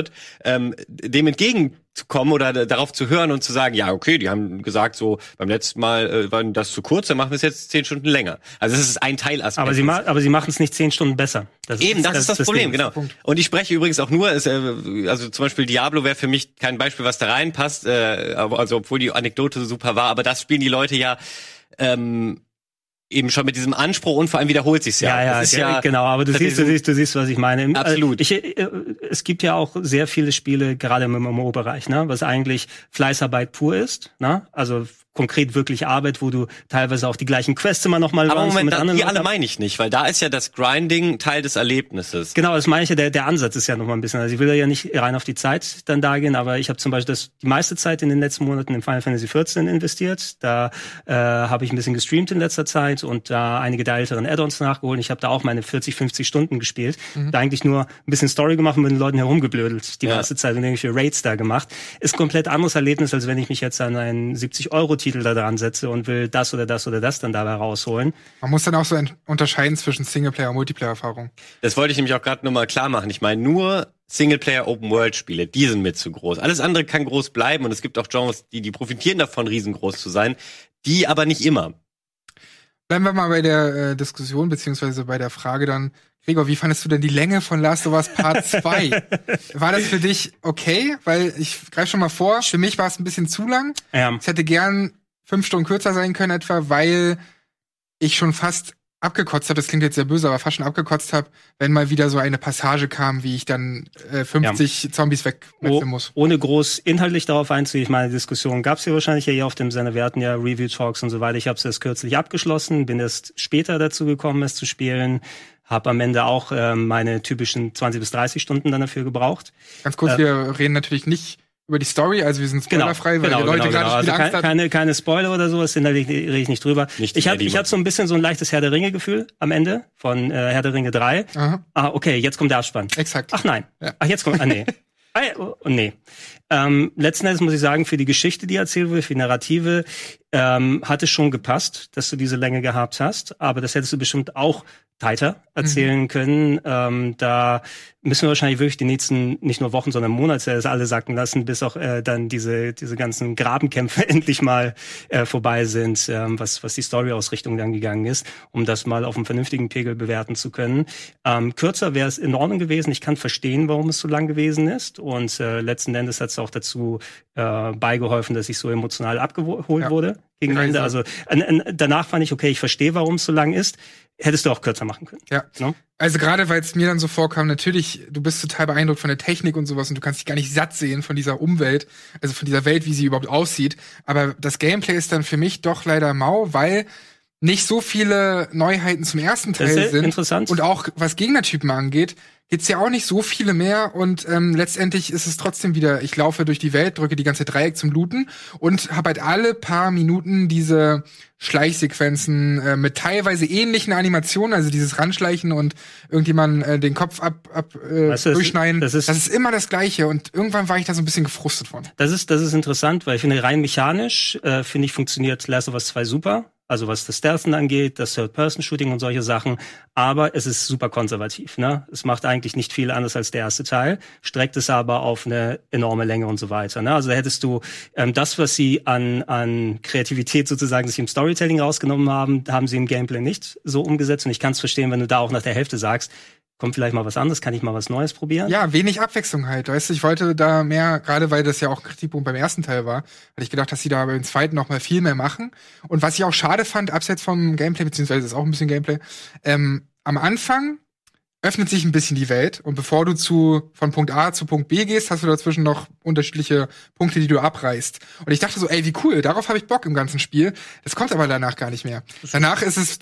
[SPEAKER 1] ähm, dem entgegenzukommen oder darauf zu hören und zu sagen, ja, okay, die haben gesagt, so beim letzten Mal äh, war das zu kurz, dann machen wir es jetzt zehn Stunden länger. Also das ist ein Teilaspekt.
[SPEAKER 3] Aber sie, ma aber sie machen es nicht zehn Stunden besser. Das
[SPEAKER 1] Eben, das, ist das, Problem,
[SPEAKER 3] Ding.
[SPEAKER 1] genau. Und ich spreche übrigens auch nur, es, äh, also zum Beispiel Diablo wäre für mich kein Beispiel, was da reinpasst, äh, also obwohl die Anekdote super war, aber das spielen die Leute ja ähm, eben schon mit diesem Anspruch und vor allem wiederholt sich's ja.
[SPEAKER 3] Ja, ja,
[SPEAKER 1] ja
[SPEAKER 3] genau, aber du siehst, du siehst, du siehst, was ich meine. Im-
[SPEAKER 1] Absolut.
[SPEAKER 3] Ich, äh, es gibt ja auch sehr viele Spiele, gerade im MMO-Bereich, ne, was eigentlich Fleißarbeit pur ist, ne? Also konkret wirklich Arbeit, wo du teilweise auch die gleichen Quests immer noch mal
[SPEAKER 1] aber Moment,
[SPEAKER 3] mit
[SPEAKER 1] da,
[SPEAKER 3] anderen
[SPEAKER 1] die alle meine ich nicht, weil da ist ja das Grinding Teil des Erlebnisses.
[SPEAKER 3] Genau, das meine ich ja, der, der Ansatz ist ja noch mal ein bisschen. Also ich will ja nicht rein auf die Zeit dann da gehen, aber ich habe zum Beispiel das, die meiste Zeit in den letzten Monaten in Final Fantasy XIV investiert. Da äh, habe ich ein bisschen gestreamt in letzter Zeit und da einige der älteren Add-ons nachgeholt. Ich habe da auch meine 40, 50 Stunden gespielt. Da eigentlich nur ein bisschen Story gemacht und mit den Leuten herumgeblödelt die
[SPEAKER 1] Ja.
[SPEAKER 3] meiste Zeit und irgendwelche Raids da gemacht. Ist ein komplett anderes Erlebnis, als wenn ich mich jetzt an einen 70-Euro-Titel da dran setze und will das oder das oder das dann dabei rausholen.
[SPEAKER 2] Man muss dann auch so ein- unterscheiden zwischen Singleplayer und Multiplayer-Erfahrung.
[SPEAKER 1] Das wollte ich nämlich auch gerade nochmal klar machen. Ich meine, nur Singleplayer Open World Spiele, die sind mir zu groß. Alles andere kann groß bleiben und es gibt auch Genres, die, die profitieren davon, riesengroß zu sein, die aber nicht immer.
[SPEAKER 2] Bleiben wir mal bei der äh, Diskussion, beziehungsweise bei der Frage dann, Gregor, wie fandest du denn die Länge von Last of Us Part [laughs] 2? war das für dich okay? Weil ich greife schon mal vor, für mich war es ein bisschen zu lang.
[SPEAKER 3] Ja.
[SPEAKER 2] Es hätte gern fünf Stunden kürzer sein können etwa, weil ich schon fast abgekotzt habe, das klingt jetzt sehr böse, aber fast schon abgekotzt habe, wenn mal wieder so eine Passage kam, wie ich dann äh, 50 Zombies wegmetzeln
[SPEAKER 3] Oh,
[SPEAKER 2] muss.
[SPEAKER 3] ohne groß inhaltlich darauf einzugehen, ich meine, Diskussion gab es hier wahrscheinlich ja hier auf dem Sender. Wir hatten ja Review-Talks und so weiter. Ich habe es erst kürzlich abgeschlossen, bin erst später dazu gekommen, es zu spielen. Habe am Ende auch ähm, meine typischen 20 bis 30 Stunden dann dafür gebraucht.
[SPEAKER 2] Ganz kurz,
[SPEAKER 3] Äh,
[SPEAKER 2] wir reden natürlich nicht über die Story, also wir sind
[SPEAKER 3] Genau,
[SPEAKER 2] spoilerfrei, weil
[SPEAKER 3] genau,
[SPEAKER 2] die Leute
[SPEAKER 3] genau,
[SPEAKER 2] gerade
[SPEAKER 3] genau. Also
[SPEAKER 2] Angst
[SPEAKER 3] kein, keine, keine Spoiler oder sowas, da rede ich nicht drüber.
[SPEAKER 1] Nicht
[SPEAKER 3] ich habe ich hab so ein bisschen so ein leichtes Herr der Ringe-Gefühl am Ende von äh, Herr der Ringe 3.
[SPEAKER 2] Aha,
[SPEAKER 3] Ah, okay, jetzt kommt der Abspann.
[SPEAKER 2] exakt.
[SPEAKER 3] Ach nein.
[SPEAKER 2] Ja.
[SPEAKER 3] Ach, jetzt kommt. Ah, nee. [laughs] Ah, oh, oh, nee. Ähm, letzten Endes muss ich sagen, für die Geschichte, die erzählt wurde, für die Narrative, ähm, hat es schon gepasst, dass du diese Länge gehabt hast. Aber das hättest du bestimmt auch tighter erzählen können. Ähm, da müssen wir wahrscheinlich wirklich die nächsten, nicht nur Wochen, sondern Monate das alle sacken lassen, bis auch äh, dann diese, diese ganzen Grabenkämpfe [laughs] endlich mal äh, vorbei sind, ähm, was, was die Story-Ausrichtung dann gegangen ist, um das mal auf einem vernünftigen Pegel bewerten zu können. Ähm, kürzer wäre es in Ordnung gewesen. Ich kann verstehen, warum es so lang gewesen ist. Und äh, letzten Endes hat es auch dazu äh, beigeholfen, dass ich so emotional abgeholt
[SPEAKER 2] Ja.
[SPEAKER 3] wurde gegen
[SPEAKER 2] ich
[SPEAKER 3] Ende. Also an, an, danach fand ich, okay, ich verstehe, warum es so lang ist. Hättest du auch kürzer machen können.
[SPEAKER 2] Ja.
[SPEAKER 3] No?
[SPEAKER 2] Also gerade weil es mir dann so vorkam, natürlich, du bist total beeindruckt von der Technik und sowas und du kannst dich gar nicht satt sehen von dieser Umwelt, also von dieser Welt, wie sie überhaupt aussieht. Aber das Gameplay ist dann für mich doch leider mau, weil nicht so viele Neuheiten zum ersten Teil sind.
[SPEAKER 3] interessant.
[SPEAKER 2] Und auch was Gegnertypen angeht, gibt's ja auch nicht so viele mehr und ähm, letztendlich ist es trotzdem wieder, ich laufe durch die Welt, drücke die ganze Dreieck zum Looten und habe halt alle paar Minuten diese Schleichsequenzen äh, mit teilweise ähnlichen Animationen, also dieses Ranschleichen und irgendjemand äh, den Kopf ab, ab äh,
[SPEAKER 3] Weißt du, das-
[SPEAKER 2] durchschneiden.
[SPEAKER 3] das ist-
[SPEAKER 2] das ist immer das Gleiche und irgendwann war ich da so ein bisschen gefrustet von.
[SPEAKER 3] Das ist, das ist interessant, weil ich finde, rein mechanisch, äh, finde ich, funktioniert Last of Us 2 super. Also was das Stealthen angeht, das Third-Person-Shooting und solche Sachen. Aber es ist super konservativ. Ne? Es macht eigentlich nicht viel anders als der erste Teil, streckt es aber auf eine enorme Länge und so weiter. Ne? Also da hättest du ähm, das, was sie an, an Kreativität sozusagen sich im Storytelling rausgenommen haben, haben sie im Gameplay nicht so umgesetzt. Und ich kann es verstehen, wenn du da auch nach der Hälfte sagst, kommt vielleicht mal was anderes, kann ich mal was Neues probieren.
[SPEAKER 2] Ja, wenig Abwechslung halt. Weißt du, ich wollte da mehr, gerade weil das ja auch ein Kritikpunkt beim ersten Teil war, hatte ich gedacht, dass sie da beim zweiten noch mal viel mehr machen. Und was ich auch schade fand, abseits vom Gameplay, beziehungsweise ist auch ein bisschen Gameplay, ähm, am Anfang öffnet sich ein bisschen die Welt und bevor du zu von Punkt A zu Punkt B gehst, hast du dazwischen noch unterschiedliche Punkte, die du abreißt. Und ich dachte so, ey, wie cool, darauf habe ich Bock im ganzen Spiel. Das kommt aber danach gar nicht mehr. Danach ist es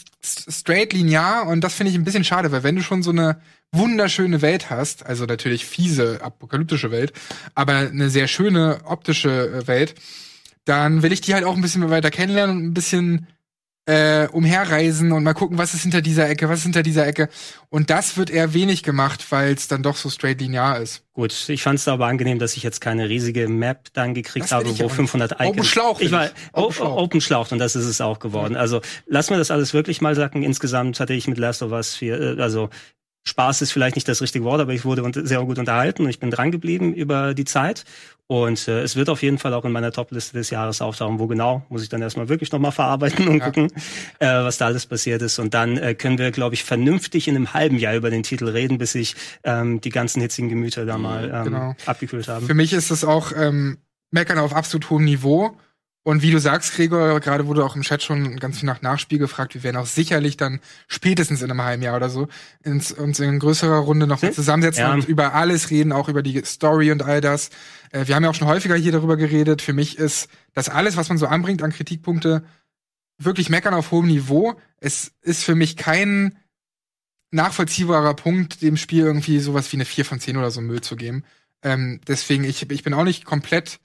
[SPEAKER 2] straight linear und das finde ich ein bisschen schade, weil wenn du schon so eine wunderschöne Welt hast, also natürlich fiese apokalyptische Welt, aber eine sehr schöne optische äh, Welt, dann will ich die halt auch ein bisschen weiter kennenlernen und ein bisschen äh, umherreisen und mal gucken, was ist hinter dieser Ecke, was ist hinter dieser Ecke. Und das wird eher wenig gemacht, weil es dann doch so straight linear ist.
[SPEAKER 3] Gut, ich fand es aber angenehm, dass ich jetzt keine riesige Map dann gekriegt
[SPEAKER 2] Das
[SPEAKER 3] habe, wo
[SPEAKER 2] aber nicht.
[SPEAKER 3] 500 Icons.
[SPEAKER 2] Open Schlauch
[SPEAKER 3] Ich war. Open Schlauch. Open Schlauch und das ist es auch geworden. Also lass mir das alles wirklich mal sacken. Insgesamt hatte ich mit Last of Us viel, äh, also Spaß ist vielleicht nicht das richtige Wort, aber ich wurde sehr gut unterhalten und ich bin dran geblieben über die Zeit. Und äh, es wird auf jeden Fall auch in meiner Top-Liste des Jahres auftauchen. Wo genau, muss ich dann erstmal wirklich nochmal verarbeiten und
[SPEAKER 2] Ja.
[SPEAKER 3] gucken, äh, was da alles passiert ist. Und dann äh, können wir, glaube ich, vernünftig in einem halben Jahr über den Titel reden, bis sich ähm, die ganzen hitzigen Gemüter da mal ähm,
[SPEAKER 2] Genau.
[SPEAKER 3] abgekühlt haben.
[SPEAKER 2] Für mich ist es auch ähm, Meckern auf absolut hohem Niveau. Und wie du sagst, Gregor, gerade wurde auch im Chat schon ganz viel nach Nachspiel gefragt. Wir werden auch sicherlich dann spätestens in einem halben Jahr oder so ins, uns in größerer Runde noch mal
[SPEAKER 3] Hm?
[SPEAKER 2] zusammensetzen
[SPEAKER 3] Ja.
[SPEAKER 2] und über alles reden, auch über die Story und all das. Äh, wir haben ja auch schon häufiger hier darüber geredet. Für mich ist das alles, was man so anbringt an Kritikpunkte, wirklich Meckern auf hohem Niveau. Es ist für mich kein nachvollziehbarer Punkt, dem Spiel irgendwie sowas wie eine 4 von 10 oder so Müll zu geben. Ähm, deswegen, ich, ich bin auch nicht komplett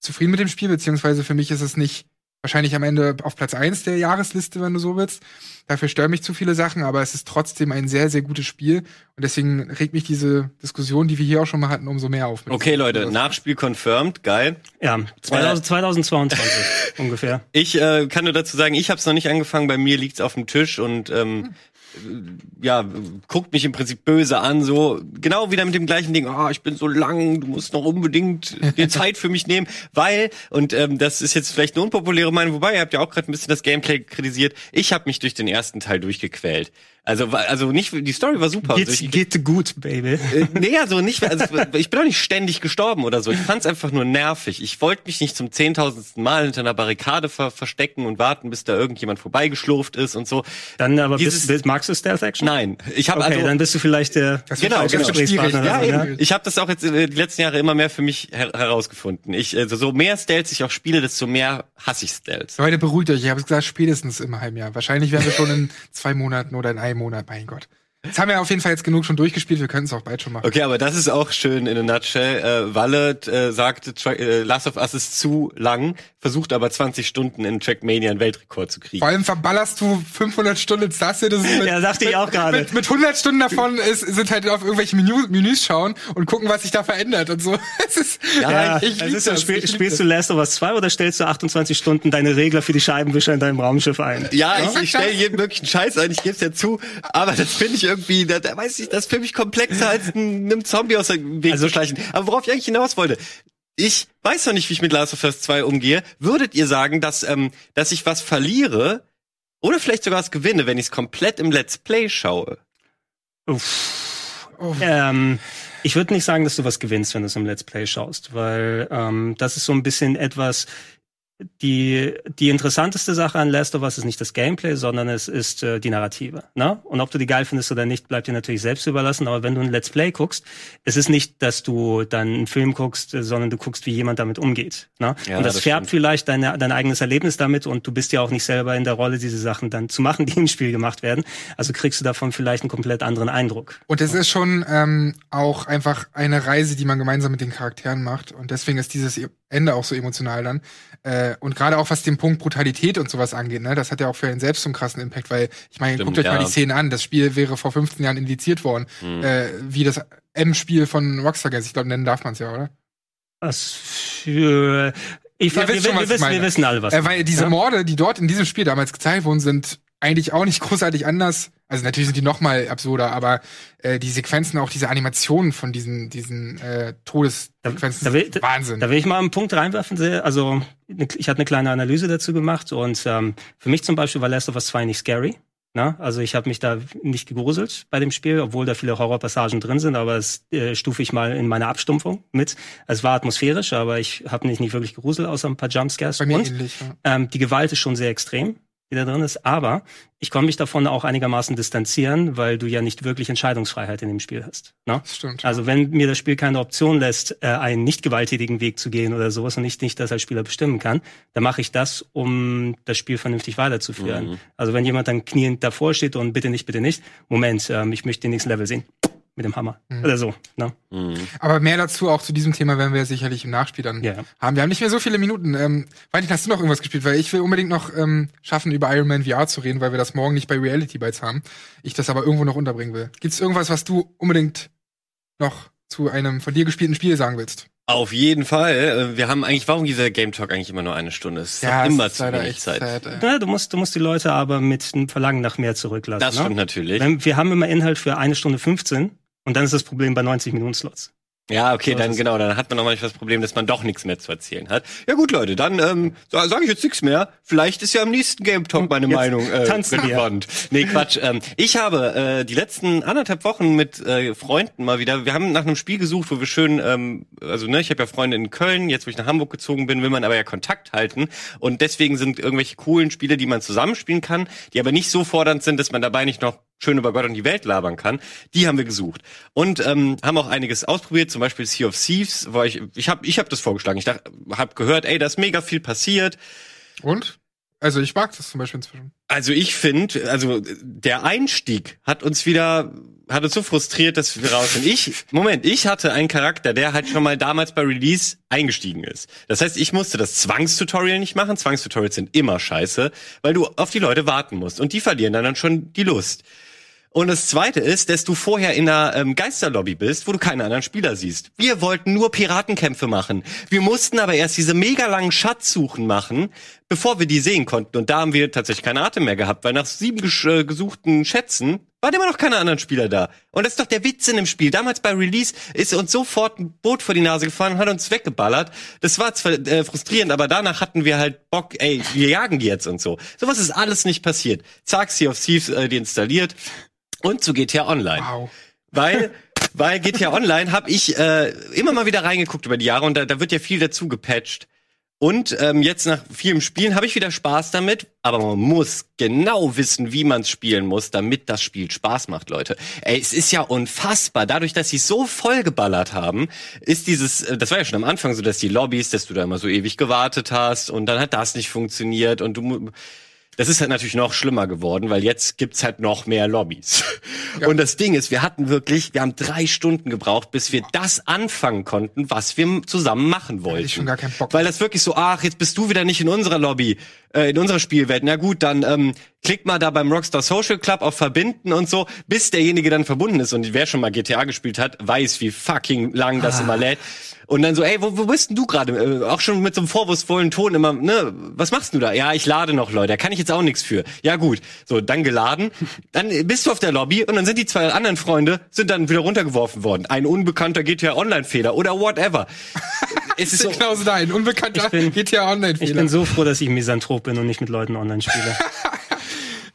[SPEAKER 2] zufrieden mit dem Spiel, beziehungsweise für mich ist es nicht wahrscheinlich am Ende auf Platz 1 der Jahresliste, wenn du so willst. Dafür stören mich zu viele Sachen, aber es ist trotzdem ein sehr, sehr gutes Spiel. Und deswegen regt mich diese Diskussion, die wir hier auch schon mal hatten, umso mehr auf.
[SPEAKER 1] Okay, Leute, Nachspiel confirmed, geil.
[SPEAKER 3] Ja, 2000, 2022 [laughs] ungefähr.
[SPEAKER 1] Ich äh, kann nur dazu sagen, ich habe es noch nicht angefangen. Bei mir liegt's auf dem Tisch und ähm, ja, guckt mich im Prinzip böse an, so genau wieder mit dem gleichen Ding, ah, ich bin so lang, du musst noch unbedingt dir [laughs] Zeit für mich nehmen, weil, und ähm, das ist jetzt vielleicht eine unpopuläre Meinung, wobei, ihr habt ja auch gerade ein bisschen das Gameplay kritisiert, ich habe mich durch den ersten Teil durchgequält. Also, also nicht, die Story war super. also
[SPEAKER 3] Geht's,
[SPEAKER 1] ich,
[SPEAKER 3] geht gut, Baby.
[SPEAKER 1] äh, nee, also nicht, also ich bin doch nicht ständig gestorben oder so. Ich fand's einfach nur nervig. Ich wollte mich nicht zum zehntausendsten Mal hinter einer Barrikade ver verstecken und warten, bis da irgendjemand vorbeigeschlurft ist und so.
[SPEAKER 3] Dann aber
[SPEAKER 1] Dieses-
[SPEAKER 3] bist, bist, magst du Stealth Action?
[SPEAKER 1] Nein, ich habe
[SPEAKER 3] Okay,
[SPEAKER 1] also
[SPEAKER 3] dann bist du vielleicht der
[SPEAKER 2] Das
[SPEAKER 1] Genau, genau.
[SPEAKER 2] schwierig.
[SPEAKER 3] Gesprächspartner
[SPEAKER 1] Ja,
[SPEAKER 3] so,
[SPEAKER 1] eben. Ich habe das auch jetzt äh, die letzten Jahre immer mehr für mich her herausgefunden. Ich, also so mehr Stealth ich auch spiele, desto mehr hasse ich Stealth.
[SPEAKER 2] Leute, beruhigt euch. Ich habe es gesagt, spätestens im halben Jahr. Wahrscheinlich werden wir schon in [laughs] zwei Monaten oder in einem Monat. Mein Gott. Jetzt haben wir auf jeden Fall jetzt genug schon durchgespielt. Wir können es auch bald schon machen.
[SPEAKER 1] Okay, aber das ist auch schön in a nutshell. Äh, Walle äh, sagte, Tra äh, Last of Us ist zu lang, versucht aber 20 Stunden in Trackmania einen Weltrekord zu kriegen.
[SPEAKER 2] Vor allem verballerst du 500 Stunden in Star Citizen. Mit,
[SPEAKER 3] Ja, dachte ich auch gerade.
[SPEAKER 2] Mit, mit 100 Stunden davon ist, sind halt auf irgendwelche Menü, Menüs schauen und gucken, was sich da verändert und so. [laughs] Es ist,
[SPEAKER 3] Ja,
[SPEAKER 2] ich
[SPEAKER 3] es
[SPEAKER 2] lieb
[SPEAKER 3] ist
[SPEAKER 2] das,
[SPEAKER 3] spiel,
[SPEAKER 2] ich
[SPEAKER 3] spielst
[SPEAKER 2] das.
[SPEAKER 3] du Last of Us 2 oder stellst du 28 Stunden deine Regler für die Scheibenwischer in deinem Raumschiff ein?
[SPEAKER 1] Ja, ich, ich stelle jeden möglichen Scheiß ein, ich gebe es ja zu, aber das finde ich irgendwie, da, da weiß ich, das ist für mich komplexer als ein- einem Zombie aus dem Weg
[SPEAKER 3] Also-
[SPEAKER 1] zu schleichen. Aber worauf ich eigentlich hinaus wollte, ich weiß noch nicht, wie ich mit Last of Us 2 umgehe. Würdet ihr sagen, dass, ähm, dass ich was verliere oder vielleicht sogar was gewinne, wenn ich es komplett im Let's Play schaue?
[SPEAKER 3] Uff.
[SPEAKER 2] Oh.
[SPEAKER 3] Ähm, ich würde nicht sagen, dass du was gewinnst, wenn du es im Let's Play schaust, weil ähm, das ist so ein bisschen etwas. Die, die interessanteste Sache an Last of Us ist nicht das Gameplay, sondern es ist äh, die Narrative. Ne? Und ob du die geil findest oder nicht, bleibt dir natürlich selbst überlassen. Aber wenn du ein Let's Play guckst, es ist nicht, dass du dann einen Film guckst, äh, sondern du guckst, wie jemand damit umgeht. Ne?
[SPEAKER 1] Ja,
[SPEAKER 3] und das,
[SPEAKER 1] das
[SPEAKER 3] färbt
[SPEAKER 1] stimmt.
[SPEAKER 3] vielleicht deine, dein eigenes Erlebnis damit und du bist ja auch nicht selber in der Rolle, diese Sachen dann zu machen, [laughs] die im Spiel gemacht werden. Also kriegst du davon vielleicht einen komplett anderen Eindruck.
[SPEAKER 2] Und es ist schon ähm, auch einfach eine Reise, die man gemeinsam mit den Charakteren macht. Und deswegen ist dieses Ende auch so emotional dann. Äh, und gerade auch was den Punkt Brutalität und sowas angeht, ne, das hat ja auch für einen selbst so einen krassen Impact, weil ich meine,
[SPEAKER 1] Stimmt,
[SPEAKER 2] guckt euch mal
[SPEAKER 1] ja.
[SPEAKER 2] die Szenen an. Das Spiel wäre vor 15 Jahren indiziert worden,
[SPEAKER 1] Hm.
[SPEAKER 2] äh, wie das M-Spiel von Rockstar Games. Ich glaube, nennen darf man es ja, oder?
[SPEAKER 3] Was für. Ich
[SPEAKER 2] Ihr
[SPEAKER 3] wir,
[SPEAKER 2] wisst schon,
[SPEAKER 3] wir, wissen, wir wissen alle, was.
[SPEAKER 2] Äh, weil diese
[SPEAKER 3] ja?
[SPEAKER 2] Morde, die dort in diesem Spiel damals gezeigt wurden, sind eigentlich auch nicht [laughs] großartig anders. Also natürlich sind die noch mal absurder, aber äh, die Sequenzen, auch diese Animationen von diesen diesen äh, Todessequenzen,
[SPEAKER 3] Da will-
[SPEAKER 2] sind Wahnsinn.
[SPEAKER 3] Da will ich mal einen Punkt reinwerfen. Also, ne- ich hatte eine kleine Analyse dazu gemacht und ähm, für mich zum Beispiel war Last of Us 2 nicht scary. Na, also ich habe mich da nicht gegruselt bei dem Spiel, obwohl da viele Horrorpassagen drin sind, aber das äh, stufe ich mal in meiner Abstumpfung mit. Es war atmosphärisch, aber ich habe mich nicht wirklich gegruselt, außer ein paar Jumpscares.
[SPEAKER 2] Bei mir
[SPEAKER 3] und
[SPEAKER 2] ähnlich. Ja.
[SPEAKER 3] ähm, die Gewalt ist schon sehr extrem, die da drin ist, aber ich konnte mich davon auch einigermaßen distanzieren, weil du ja nicht wirklich Entscheidungsfreiheit in dem Spiel hast. Ne?
[SPEAKER 2] Das stimmt.
[SPEAKER 3] Also wenn mir das Spiel keine Option lässt, äh, einen nicht gewalttätigen Weg zu gehen oder sowas und ich nicht das als Spieler bestimmen kann, dann mache ich das, um das Spiel vernünftig weiterzuführen.
[SPEAKER 1] Mhm.
[SPEAKER 3] Also wenn jemand dann kniend davor steht und bitte nicht, bitte nicht, Moment, ähm, ich möchte den nächsten Level sehen. Mit dem Hammer.
[SPEAKER 2] Mhm.
[SPEAKER 3] Oder so. Ne?
[SPEAKER 1] Mhm.
[SPEAKER 2] Aber mehr dazu auch zu diesem Thema werden wir sicherlich im Nachspiel dann
[SPEAKER 3] Ja, ja.
[SPEAKER 2] haben. Wir haben nicht mehr so viele Minuten. Ähm, Valentin, hast du noch irgendwas gespielt? Weil ich will unbedingt noch ähm, schaffen, über Iron Man VR zu reden, weil wir das morgen nicht bei Reality Bites haben. Ich das aber irgendwo noch unterbringen will. Gibt's irgendwas, was du unbedingt noch zu einem von dir gespielten Spiel sagen willst?
[SPEAKER 1] Auf jeden Fall. Äh, Wir haben eigentlich, warum dieser Game Talk eigentlich immer nur eine Stunde? Es ist
[SPEAKER 2] es
[SPEAKER 1] immer zu wenig Zeit.
[SPEAKER 2] sad.
[SPEAKER 3] Ja, du musst, du musst die Leute aber mit einem Verlangen nach mehr zurücklassen.
[SPEAKER 1] Das
[SPEAKER 3] ne?
[SPEAKER 1] stimmt natürlich.
[SPEAKER 3] Wenn- Wir haben immer Inhalt für eine Stunde 15 und dann ist das Problem bei 90 Minuten Slots.
[SPEAKER 1] Ja, okay, dann genau, dann hat man noch manchmal das Problem, dass man doch nichts mehr zu erzählen hat. Ja gut, Leute, dann ähm, sa- sage ich jetzt nichts mehr. Vielleicht ist ja am nächsten Game Talk meine
[SPEAKER 3] Jetzt
[SPEAKER 1] Meinung äh, relevant. Nee, Quatsch. Ähm, ich habe äh, die letzten anderthalb Wochen mit äh, Freunden mal wieder, wir haben nach einem Spiel gesucht, wo wir schön, ähm, also ne, ich habe ja Freunde in Köln, jetzt wo ich nach Hamburg gezogen bin, will man aber ja Kontakt halten. Und deswegen sind irgendwelche coolen Spiele, die man zusammenspielen kann, die aber nicht so fordernd sind, dass man dabei nicht noch schön über Gott und die Welt labern kann, die haben wir gesucht und ähm, haben auch einiges ausprobiert, zum Beispiel Sea of Thieves, wo ich ich habe ich habe das vorgeschlagen, ich habe gehört, ey, da ist mega viel passiert.
[SPEAKER 2] Und? Also ich mag das zum Beispiel inzwischen.
[SPEAKER 1] Also ich finde, also der Einstieg hat uns wieder hat uns so frustriert, dass wir raus sind. Ich Moment, ich hatte einen Charakter, der halt schon mal damals bei Release eingestiegen ist. Das heißt, ich musste das Zwangstutorial nicht machen. Zwangstutorials sind immer scheiße, weil du auf die Leute warten musst und die verlieren dann, dann schon die Lust. Und das zweite ist, dass du vorher in einer ähm, Geisterlobby bist, wo du keine anderen Spieler siehst. Wir wollten nur Piratenkämpfe machen. Wir mussten aber erst diese mega langen Schatzsuchen machen, bevor wir die sehen konnten. Und da haben wir tatsächlich keine Atem mehr gehabt, weil nach sieben ges äh, gesuchten Schätzen waren immer noch keine anderen Spieler da. Und das ist doch der Witz in dem Spiel. Damals bei Release ist uns sofort ein Boot vor die Nase gefahren und hat uns weggeballert. Das war zwar äh, frustrierend, aber danach hatten wir halt Bock, ey, wir jagen die jetzt und so. Sowas ist alles nicht passiert. Zack, Sea of Thieves äh, deinstalliert und zu GTA Online.
[SPEAKER 2] Wow.
[SPEAKER 1] Weil weil GTA Online habe ich äh, immer mal wieder reingeguckt über die Jahre und da, da wird ja viel dazu gepatcht. Und ähm, jetzt nach vielem Spielen habe ich wieder Spaß damit, aber man muss genau wissen, wie man es spielen muss, damit das Spiel Spaß macht, Leute. Ey, es ist ja unfassbar. Dadurch, dass sie so vollgeballert haben, ist dieses, äh, das war ja schon am Anfang so, dass die Lobbys, dass du da immer so ewig gewartet hast und dann hat das nicht funktioniert und du das ist halt natürlich noch schlimmer geworden, weil jetzt gibt's halt noch mehr Lobbys. Und das Ding ist, wir hatten wirklich, wir haben drei Stunden gebraucht, bis wir das anfangen konnten, was wir zusammen machen wollten.
[SPEAKER 2] ich schon gar keinen Bock
[SPEAKER 1] Weil das wirklich so, ach, jetzt bist du wieder nicht in unserer Lobby, äh, in unserer Spielwelt. Na gut, dann ähm, klick mal da beim Rockstar Social Club auf Verbinden und so, bis derjenige dann verbunden ist. Und wer schon mal GTA gespielt hat, weiß, wie fucking lang das immer lädt. Und dann so, ey, wo, wo bist denn du gerade? Äh, auch schon mit so einem vorwurfsvollen Ton immer, ne, was machst du da? Ja, ich lade noch, Leute, da kann ich jetzt auch nichts für. Ja gut, so, dann geladen, [laughs] dann bist du auf der Lobby und dann sind die zwei anderen Freunde, sind dann wieder runtergeworfen worden. Ein unbekannter GTA Online-Fehler oder whatever. [laughs] es ist so,
[SPEAKER 2] Genau so ein unbekannter
[SPEAKER 3] Ich bin-
[SPEAKER 2] GTA
[SPEAKER 3] Ich
[SPEAKER 2] Online-Fehler.
[SPEAKER 3] bin so froh, dass ich Misanthrop bin und nicht mit Leuten online spiele. [laughs]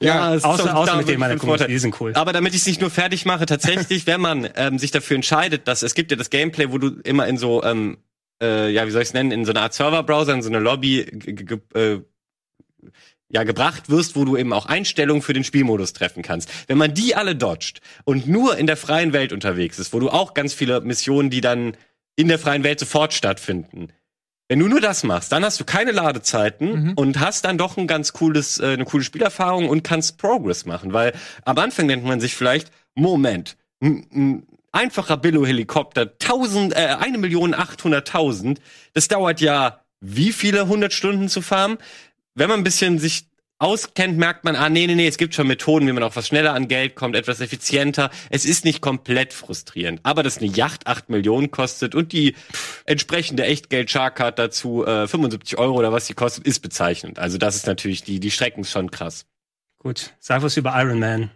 [SPEAKER 1] Ja, ist
[SPEAKER 3] außer- außer mit denen meiner Community, die sind cool.
[SPEAKER 1] Aber damit ich es nicht nur fertig mache, [laughs] tatsächlich, wenn man ähm, sich dafür entscheidet, dass es gibt ja das Gameplay, wo du immer in so, ähm, äh, ja, wie soll ich es nennen, in so eine Art Serverbrowser, in so eine Lobby äh, ja, gebracht wirst, wo du eben auch Einstellungen für den Spielmodus treffen kannst. Wenn man die alle dodgt und nur in der freien Welt unterwegs ist, wo du auch ganz viele Missionen, die dann in der freien Welt sofort stattfinden, wenn du nur das machst, dann hast du keine Ladezeiten
[SPEAKER 2] Mhm.
[SPEAKER 1] und hast dann doch ein ganz cooles, äh, eine coole Spielerfahrung und kannst Progress machen, weil am Anfang denkt man sich vielleicht, Moment, ein, ein einfacher Billo-Helikopter, 1000, äh, 1 Million 800.000, das dauert ja wie viele hundert Stunden zu farmen? Wenn man ein bisschen sich auskennt, merkt man, ah, nee, nee, nee, es gibt schon Methoden, wie man auch was schneller an Geld kommt, etwas effizienter. Es ist nicht komplett frustrierend. Aber dass eine Yacht 8 Millionen kostet und die entsprechende Echtgeld-Shark-Card dazu äh, 75 Euro oder was die kostet, ist bezeichnend. Also das ist natürlich, die, die Strecken schon krass.
[SPEAKER 3] Gut, sag was über Iron Man.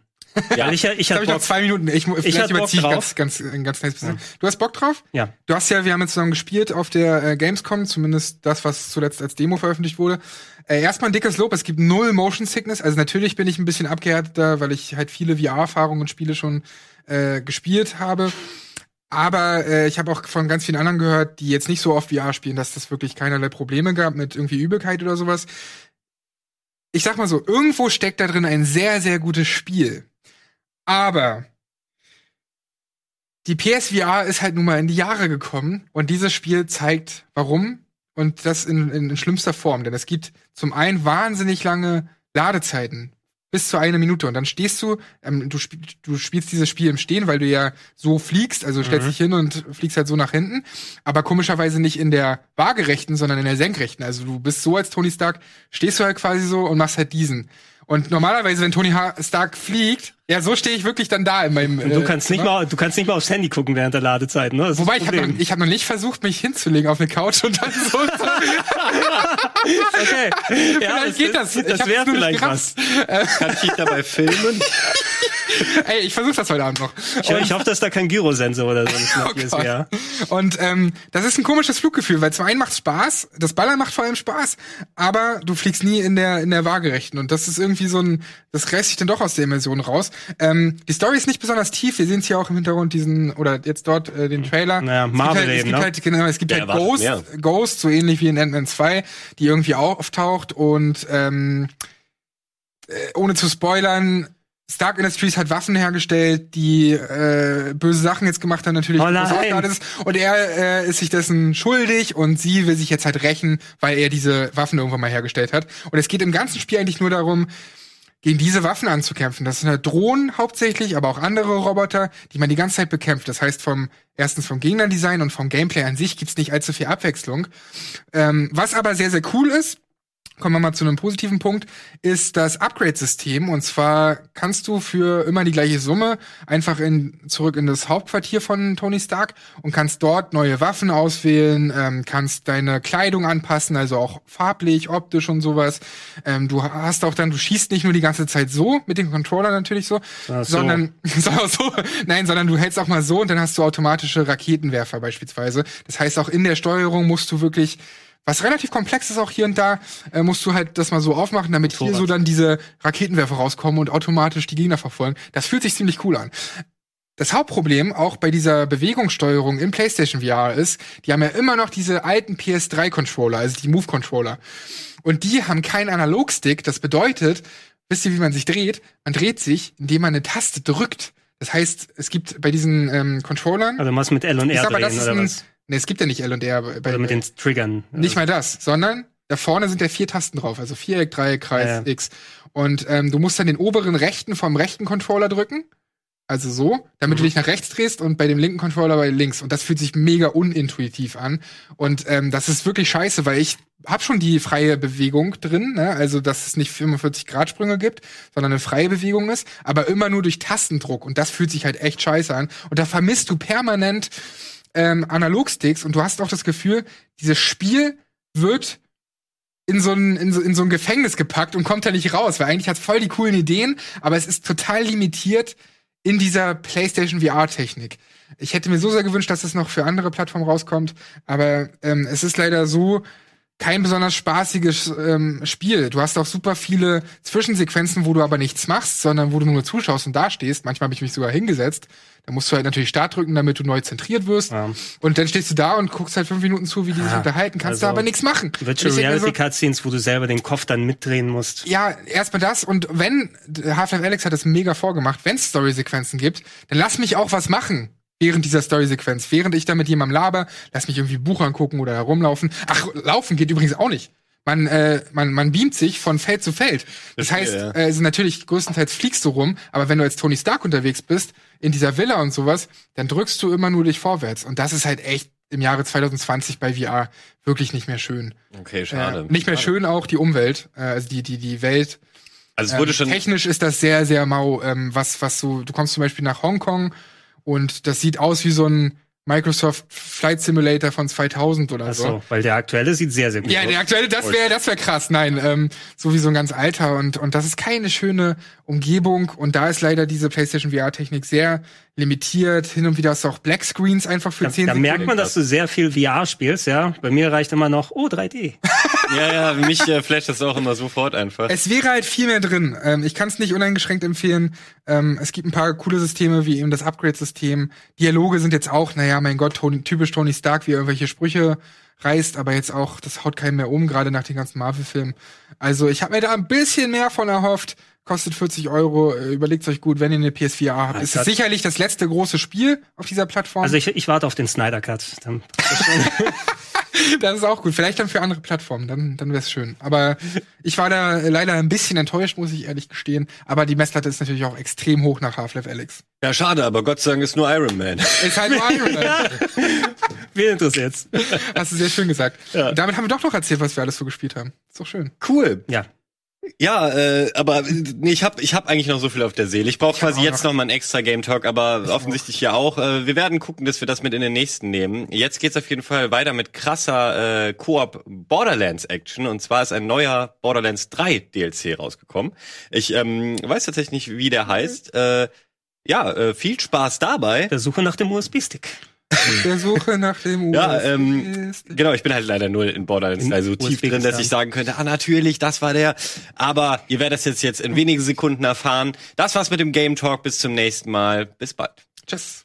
[SPEAKER 1] Ja,
[SPEAKER 3] ich, ich
[SPEAKER 2] Jetzt habe ich noch zwei Minuten. Ich, vielleicht überziehe ich ganz, ganz, ein ganz kleines bisschen. Du hast Bock drauf?
[SPEAKER 3] Ja.
[SPEAKER 2] Du hast ja, wir haben jetzt zusammen gespielt auf der äh, Gamescom, zumindest das, was zuletzt als Demo veröffentlicht wurde. Äh, erstmal ein dickes Lob, es gibt null Motion Sickness. Also natürlich bin ich ein bisschen abgehärteter, weil ich halt viele VR-Erfahrungen und Spiele schon äh, gespielt habe. Aber äh, ich habe auch von ganz vielen anderen gehört, die jetzt nicht so oft VR spielen, dass das wirklich keinerlei Probleme gab mit irgendwie Übelkeit oder sowas. Ich sag mal so, irgendwo steckt da drin ein sehr, sehr gutes Spiel. Aber die PSVR ist halt nun mal in die Jahre gekommen und dieses Spiel zeigt, warum und das in, in, in schlimmster Form. Denn es gibt zum einen wahnsinnig lange Ladezeiten. Bis zu eine Minute. Und dann stehst du, ähm, du, spiel, du spielst dieses Spiel im Stehen, weil du ja so fliegst, also stellst dich hin und fliegst halt so nach hinten. Aber komischerweise nicht in der waagerechten, sondern in der senkrechten. Also du bist so als Tony Stark, stehst du halt quasi so und machst halt diesen. Und normalerweise, wenn Tony Stark fliegt, ja, so stehe ich wirklich dann da in meinem.
[SPEAKER 3] Und du
[SPEAKER 2] äh,
[SPEAKER 3] kannst nicht
[SPEAKER 2] Zimmer.
[SPEAKER 3] mal, du kannst nicht mal aufs Handy gucken während der Ladezeit, ne? Das
[SPEAKER 2] Wobei,
[SPEAKER 3] das
[SPEAKER 2] ich habe noch, ich hab noch nicht versucht, mich hinzulegen auf eine Couch und dann so. [laughs]
[SPEAKER 3] okay. [laughs] ja,
[SPEAKER 2] vielleicht geht das.
[SPEAKER 3] Das, wäre
[SPEAKER 2] nicht
[SPEAKER 3] vielleicht was.
[SPEAKER 1] kann ich dich dabei filmen? [laughs] [laughs]
[SPEAKER 2] Ey, ich versuche das heute Abend noch.
[SPEAKER 3] Ich, ich hoffe, dass da kein Gyrosensor oder so ist. [laughs]
[SPEAKER 2] Oh
[SPEAKER 3] ist ja.
[SPEAKER 2] Und ähm, das ist ein komisches Fluggefühl, weil zum einen macht Spaß, das Ballern macht vor allem Spaß, aber du fliegst nie in der in der waagerechten und das ist irgendwie so ein, das reißt sich dann doch aus der Immersion raus. Ähm, die Story ist nicht besonders tief. Wir sehen es hier auch im Hintergrund diesen oder jetzt dort äh, den Trailer.
[SPEAKER 3] Naja,
[SPEAKER 2] Es gibt
[SPEAKER 3] Marvel
[SPEAKER 2] halt, es gibt
[SPEAKER 3] ne?
[SPEAKER 2] halt genau, es gibt halt Ghost. Ghost, so ähnlich wie in Ant-Man 2, die irgendwie auch auftaucht und ähm, äh, ohne zu spoilern, Stark Industries hat Waffen hergestellt, die äh, böse Sachen jetzt gemacht haben, natürlich.
[SPEAKER 3] Oh nein.
[SPEAKER 2] ist. Und er äh, ist sich dessen schuldig und sie will sich jetzt halt rächen, weil er diese Waffen irgendwann mal hergestellt hat. Und es geht im ganzen Spiel eigentlich nur darum, gegen diese Waffen anzukämpfen. Das sind halt Drohnen hauptsächlich, aber auch andere Roboter, die man die ganze Zeit bekämpft. Das heißt, vom erstens vom Gegnerdesign und vom Gameplay an sich gibt's nicht allzu viel Abwechslung. Ähm, was aber sehr, sehr cool ist, kommen wir mal zu einem positiven Punkt, ist das Upgrade-System. Und zwar kannst du für immer die gleiche Summe einfach in, zurück in das Hauptquartier von Tony Stark und kannst dort neue Waffen auswählen, ähm, kannst deine Kleidung anpassen, also auch farblich, optisch und sowas. Ähm, du hast auch dann, du schießt nicht nur die ganze Zeit so, mit dem Controller natürlich so,
[SPEAKER 3] so.
[SPEAKER 2] sondern [laughs] so, so, nein, sondern du hältst auch mal so und dann hast du automatische Raketenwerfer beispielsweise. Das heißt, auch in der Steuerung musst du wirklich was relativ komplex ist auch hier und da, äh, musst du halt das mal so aufmachen, damit hier
[SPEAKER 3] Motorrad.
[SPEAKER 2] so dann diese Raketenwerfer rauskommen und automatisch die Gegner verfolgen. Das fühlt sich ziemlich cool an. Das Hauptproblem auch bei dieser Bewegungssteuerung im PlayStation VR ist, die haben ja immer noch diese alten PS3-Controller, also die Move-Controller. Und die haben keinen Analogstick. Das bedeutet, wisst ihr, wie man sich dreht? Man dreht sich, indem man eine Taste drückt. Das heißt, es gibt bei diesen ähm, Controllern,
[SPEAKER 3] Also was mit L und
[SPEAKER 2] ich
[SPEAKER 3] R
[SPEAKER 2] mal, das
[SPEAKER 3] drehen
[SPEAKER 2] ist
[SPEAKER 3] oder
[SPEAKER 2] ein,
[SPEAKER 3] was?
[SPEAKER 2] Nee, es gibt ja nicht L und R bei,
[SPEAKER 3] Oder mit den Triggern.
[SPEAKER 2] nicht mal das, sondern da vorne sind ja vier Tasten drauf, also Viereck, Dreieck, Kreis,
[SPEAKER 3] Ja.
[SPEAKER 2] X. Und ähm, du musst dann den oberen rechten vom rechten Controller drücken. Also so, damit du
[SPEAKER 3] Mhm.
[SPEAKER 2] dich nach rechts drehst und bei dem linken Controller bei links. Und das fühlt sich mega unintuitiv an. Und ähm, das ist wirklich scheiße, weil ich hab schon die freie Bewegung drin, ne? also dass es nicht 45 Grad Sprünge gibt, sondern eine freie Bewegung ist, aber immer nur durch Tastendruck. Und das fühlt sich halt echt scheiße an. Und da vermisst du permanent ähm, Analogsticks und du hast auch das Gefühl, dieses Spiel wird in so, ein, in, so, in so ein Gefängnis gepackt und kommt da nicht raus, weil eigentlich hat es voll die coolen Ideen, aber es ist total limitiert in dieser PlayStation VR-Technik. Ich hätte mir so sehr gewünscht, dass es noch für andere Plattformen rauskommt, aber ähm, es ist leider so kein besonders spaßiges ähm, Spiel. Du hast auch super viele Zwischensequenzen, wo du aber nichts machst, sondern wo du nur zuschaust und dastehst. Manchmal habe ich mich sogar hingesetzt. Da musst du halt natürlich Start drücken, damit du neu zentriert wirst.
[SPEAKER 3] Ja.
[SPEAKER 2] Und dann stehst du da und guckst halt fünf Minuten zu, wie die sich
[SPEAKER 3] Ah,
[SPEAKER 2] unterhalten, kannst da
[SPEAKER 3] also
[SPEAKER 2] aber nichts machen.
[SPEAKER 3] Virtual
[SPEAKER 2] mir
[SPEAKER 3] Reality
[SPEAKER 2] so,
[SPEAKER 3] Cutscenes, wo du selber den Kopf dann mitdrehen musst.
[SPEAKER 2] ja, erstmal das und wenn, Half-Life Alex hat das mega vorgemacht, wenn es Story-Sequenzen gibt, dann lass mich auch was machen während dieser Story-Sequenz. Während ich da mit jemandem laber, lass mich irgendwie Buch angucken oder herumlaufen. Ach, laufen geht übrigens auch nicht. Man, äh, man, man beamt sich von Feld zu Feld. Das
[SPEAKER 1] Verstehe,
[SPEAKER 2] heißt,
[SPEAKER 1] ja.
[SPEAKER 2] äh, also natürlich größtenteils fliegst du rum, aber wenn du als Tony Stark unterwegs bist, in dieser Villa und sowas, dann drückst du immer nur dich vorwärts. Und das ist halt echt im Jahre 2020 bei VR wirklich nicht mehr schön.
[SPEAKER 1] Okay, schade.
[SPEAKER 2] Äh, nicht mehr
[SPEAKER 1] Schade.
[SPEAKER 2] schön auch die Umwelt, äh, also die, die, die Welt.
[SPEAKER 1] Also es wurde
[SPEAKER 2] Ähm,
[SPEAKER 1] schon.
[SPEAKER 2] Technisch ist das sehr, sehr mau. Ähm, was, was so, du kommst zum Beispiel nach Hongkong und das sieht aus wie so ein Microsoft Flight Simulator von 2000 oder
[SPEAKER 3] Ach
[SPEAKER 2] so.
[SPEAKER 3] so, weil der aktuelle sieht sehr, sehr gut
[SPEAKER 2] Ja,
[SPEAKER 3] aus.
[SPEAKER 2] der aktuelle, das wäre, das wäre krass. Nein, ähm, so wie so ein ganz alter und und das ist keine schöne Umgebung und da ist leider diese PlayStation VR-Technik sehr limitiert. Hin und wieder hast du auch Black Screens einfach für
[SPEAKER 3] Da,
[SPEAKER 2] 10
[SPEAKER 3] da
[SPEAKER 2] Sekunden.
[SPEAKER 3] merkt man, dass du sehr viel VR spielst, ja. Bei mir reicht immer noch, oh, 3D. [laughs]
[SPEAKER 1] Ja, ja, mich äh, flasht das auch immer sofort einfach.
[SPEAKER 2] Es wäre halt viel mehr drin. Ähm, ich kann es nicht uneingeschränkt empfehlen. Ähm, es gibt ein paar coole Systeme, wie eben das Upgrade-System. Dialoge sind jetzt auch, naja, mein Gott, Tony, typisch Tony Stark, wie er irgendwelche Sprüche reißt, aber jetzt auch, das haut keinen mehr um, gerade nach den ganzen Marvel-Filmen. Also ich habe mir da ein bisschen mehr von erhofft. Kostet 40 Euro. Äh, Überlegt euch gut, wenn ihr eine PS4 habt.
[SPEAKER 3] Ah,
[SPEAKER 2] ist es sicherlich das letzte große Spiel auf dieser Plattform.
[SPEAKER 3] Also ich, ich warte auf den Snyder Cut. Dann [laughs]
[SPEAKER 2] Das ist auch gut. Vielleicht dann für andere Plattformen, dann, dann wäre es schön. Aber ich war da leider ein bisschen enttäuscht, muss ich ehrlich gestehen. Aber die Messlatte ist natürlich auch extrem hoch nach Half-Life Alex.
[SPEAKER 1] Ja, schade, aber Gott sei Dank ist nur Iron Man.
[SPEAKER 2] Ist halt nur Iron Man. [laughs]
[SPEAKER 3] Wen interessiert's?
[SPEAKER 2] Hast du sehr schön gesagt.
[SPEAKER 3] Ja.
[SPEAKER 2] Damit haben wir doch noch erzählt, was wir alles so gespielt haben. Ist doch schön.
[SPEAKER 1] Cool.
[SPEAKER 3] Ja.
[SPEAKER 1] Ja, äh, aber äh, nee, ich habe ich hab eigentlich noch so viel auf der Seele. Ich brauche quasi
[SPEAKER 2] auch
[SPEAKER 1] jetzt
[SPEAKER 2] noch.
[SPEAKER 1] mal einen extra Game Talk, aber offensichtlich ja auch. Äh, wir werden gucken, dass wir das mit in den nächsten nehmen. Jetzt geht's auf jeden Fall weiter mit krasser äh, Koop Borderlands Action und zwar ist ein neuer Borderlands 3 DLC rausgekommen. Ich ähm, weiß tatsächlich nicht, wie der heißt. Äh, ja, äh, viel Spaß dabei.
[SPEAKER 3] Der Suche nach dem USB-Stick. [laughs]
[SPEAKER 2] Der Suche nach dem
[SPEAKER 1] Ja,
[SPEAKER 2] USB
[SPEAKER 1] ähm,
[SPEAKER 2] ist-
[SPEAKER 1] Genau, ich bin halt leider nur in Borderlands
[SPEAKER 3] In
[SPEAKER 1] 3 so tief drin, dass ich sagen könnte, ah natürlich, das war der. Aber ihr werdet das jetzt, jetzt in wenigen Sekunden erfahren. Das war's mit dem Game Talk. Bis zum nächsten Mal. Bis bald.
[SPEAKER 2] Tschüss.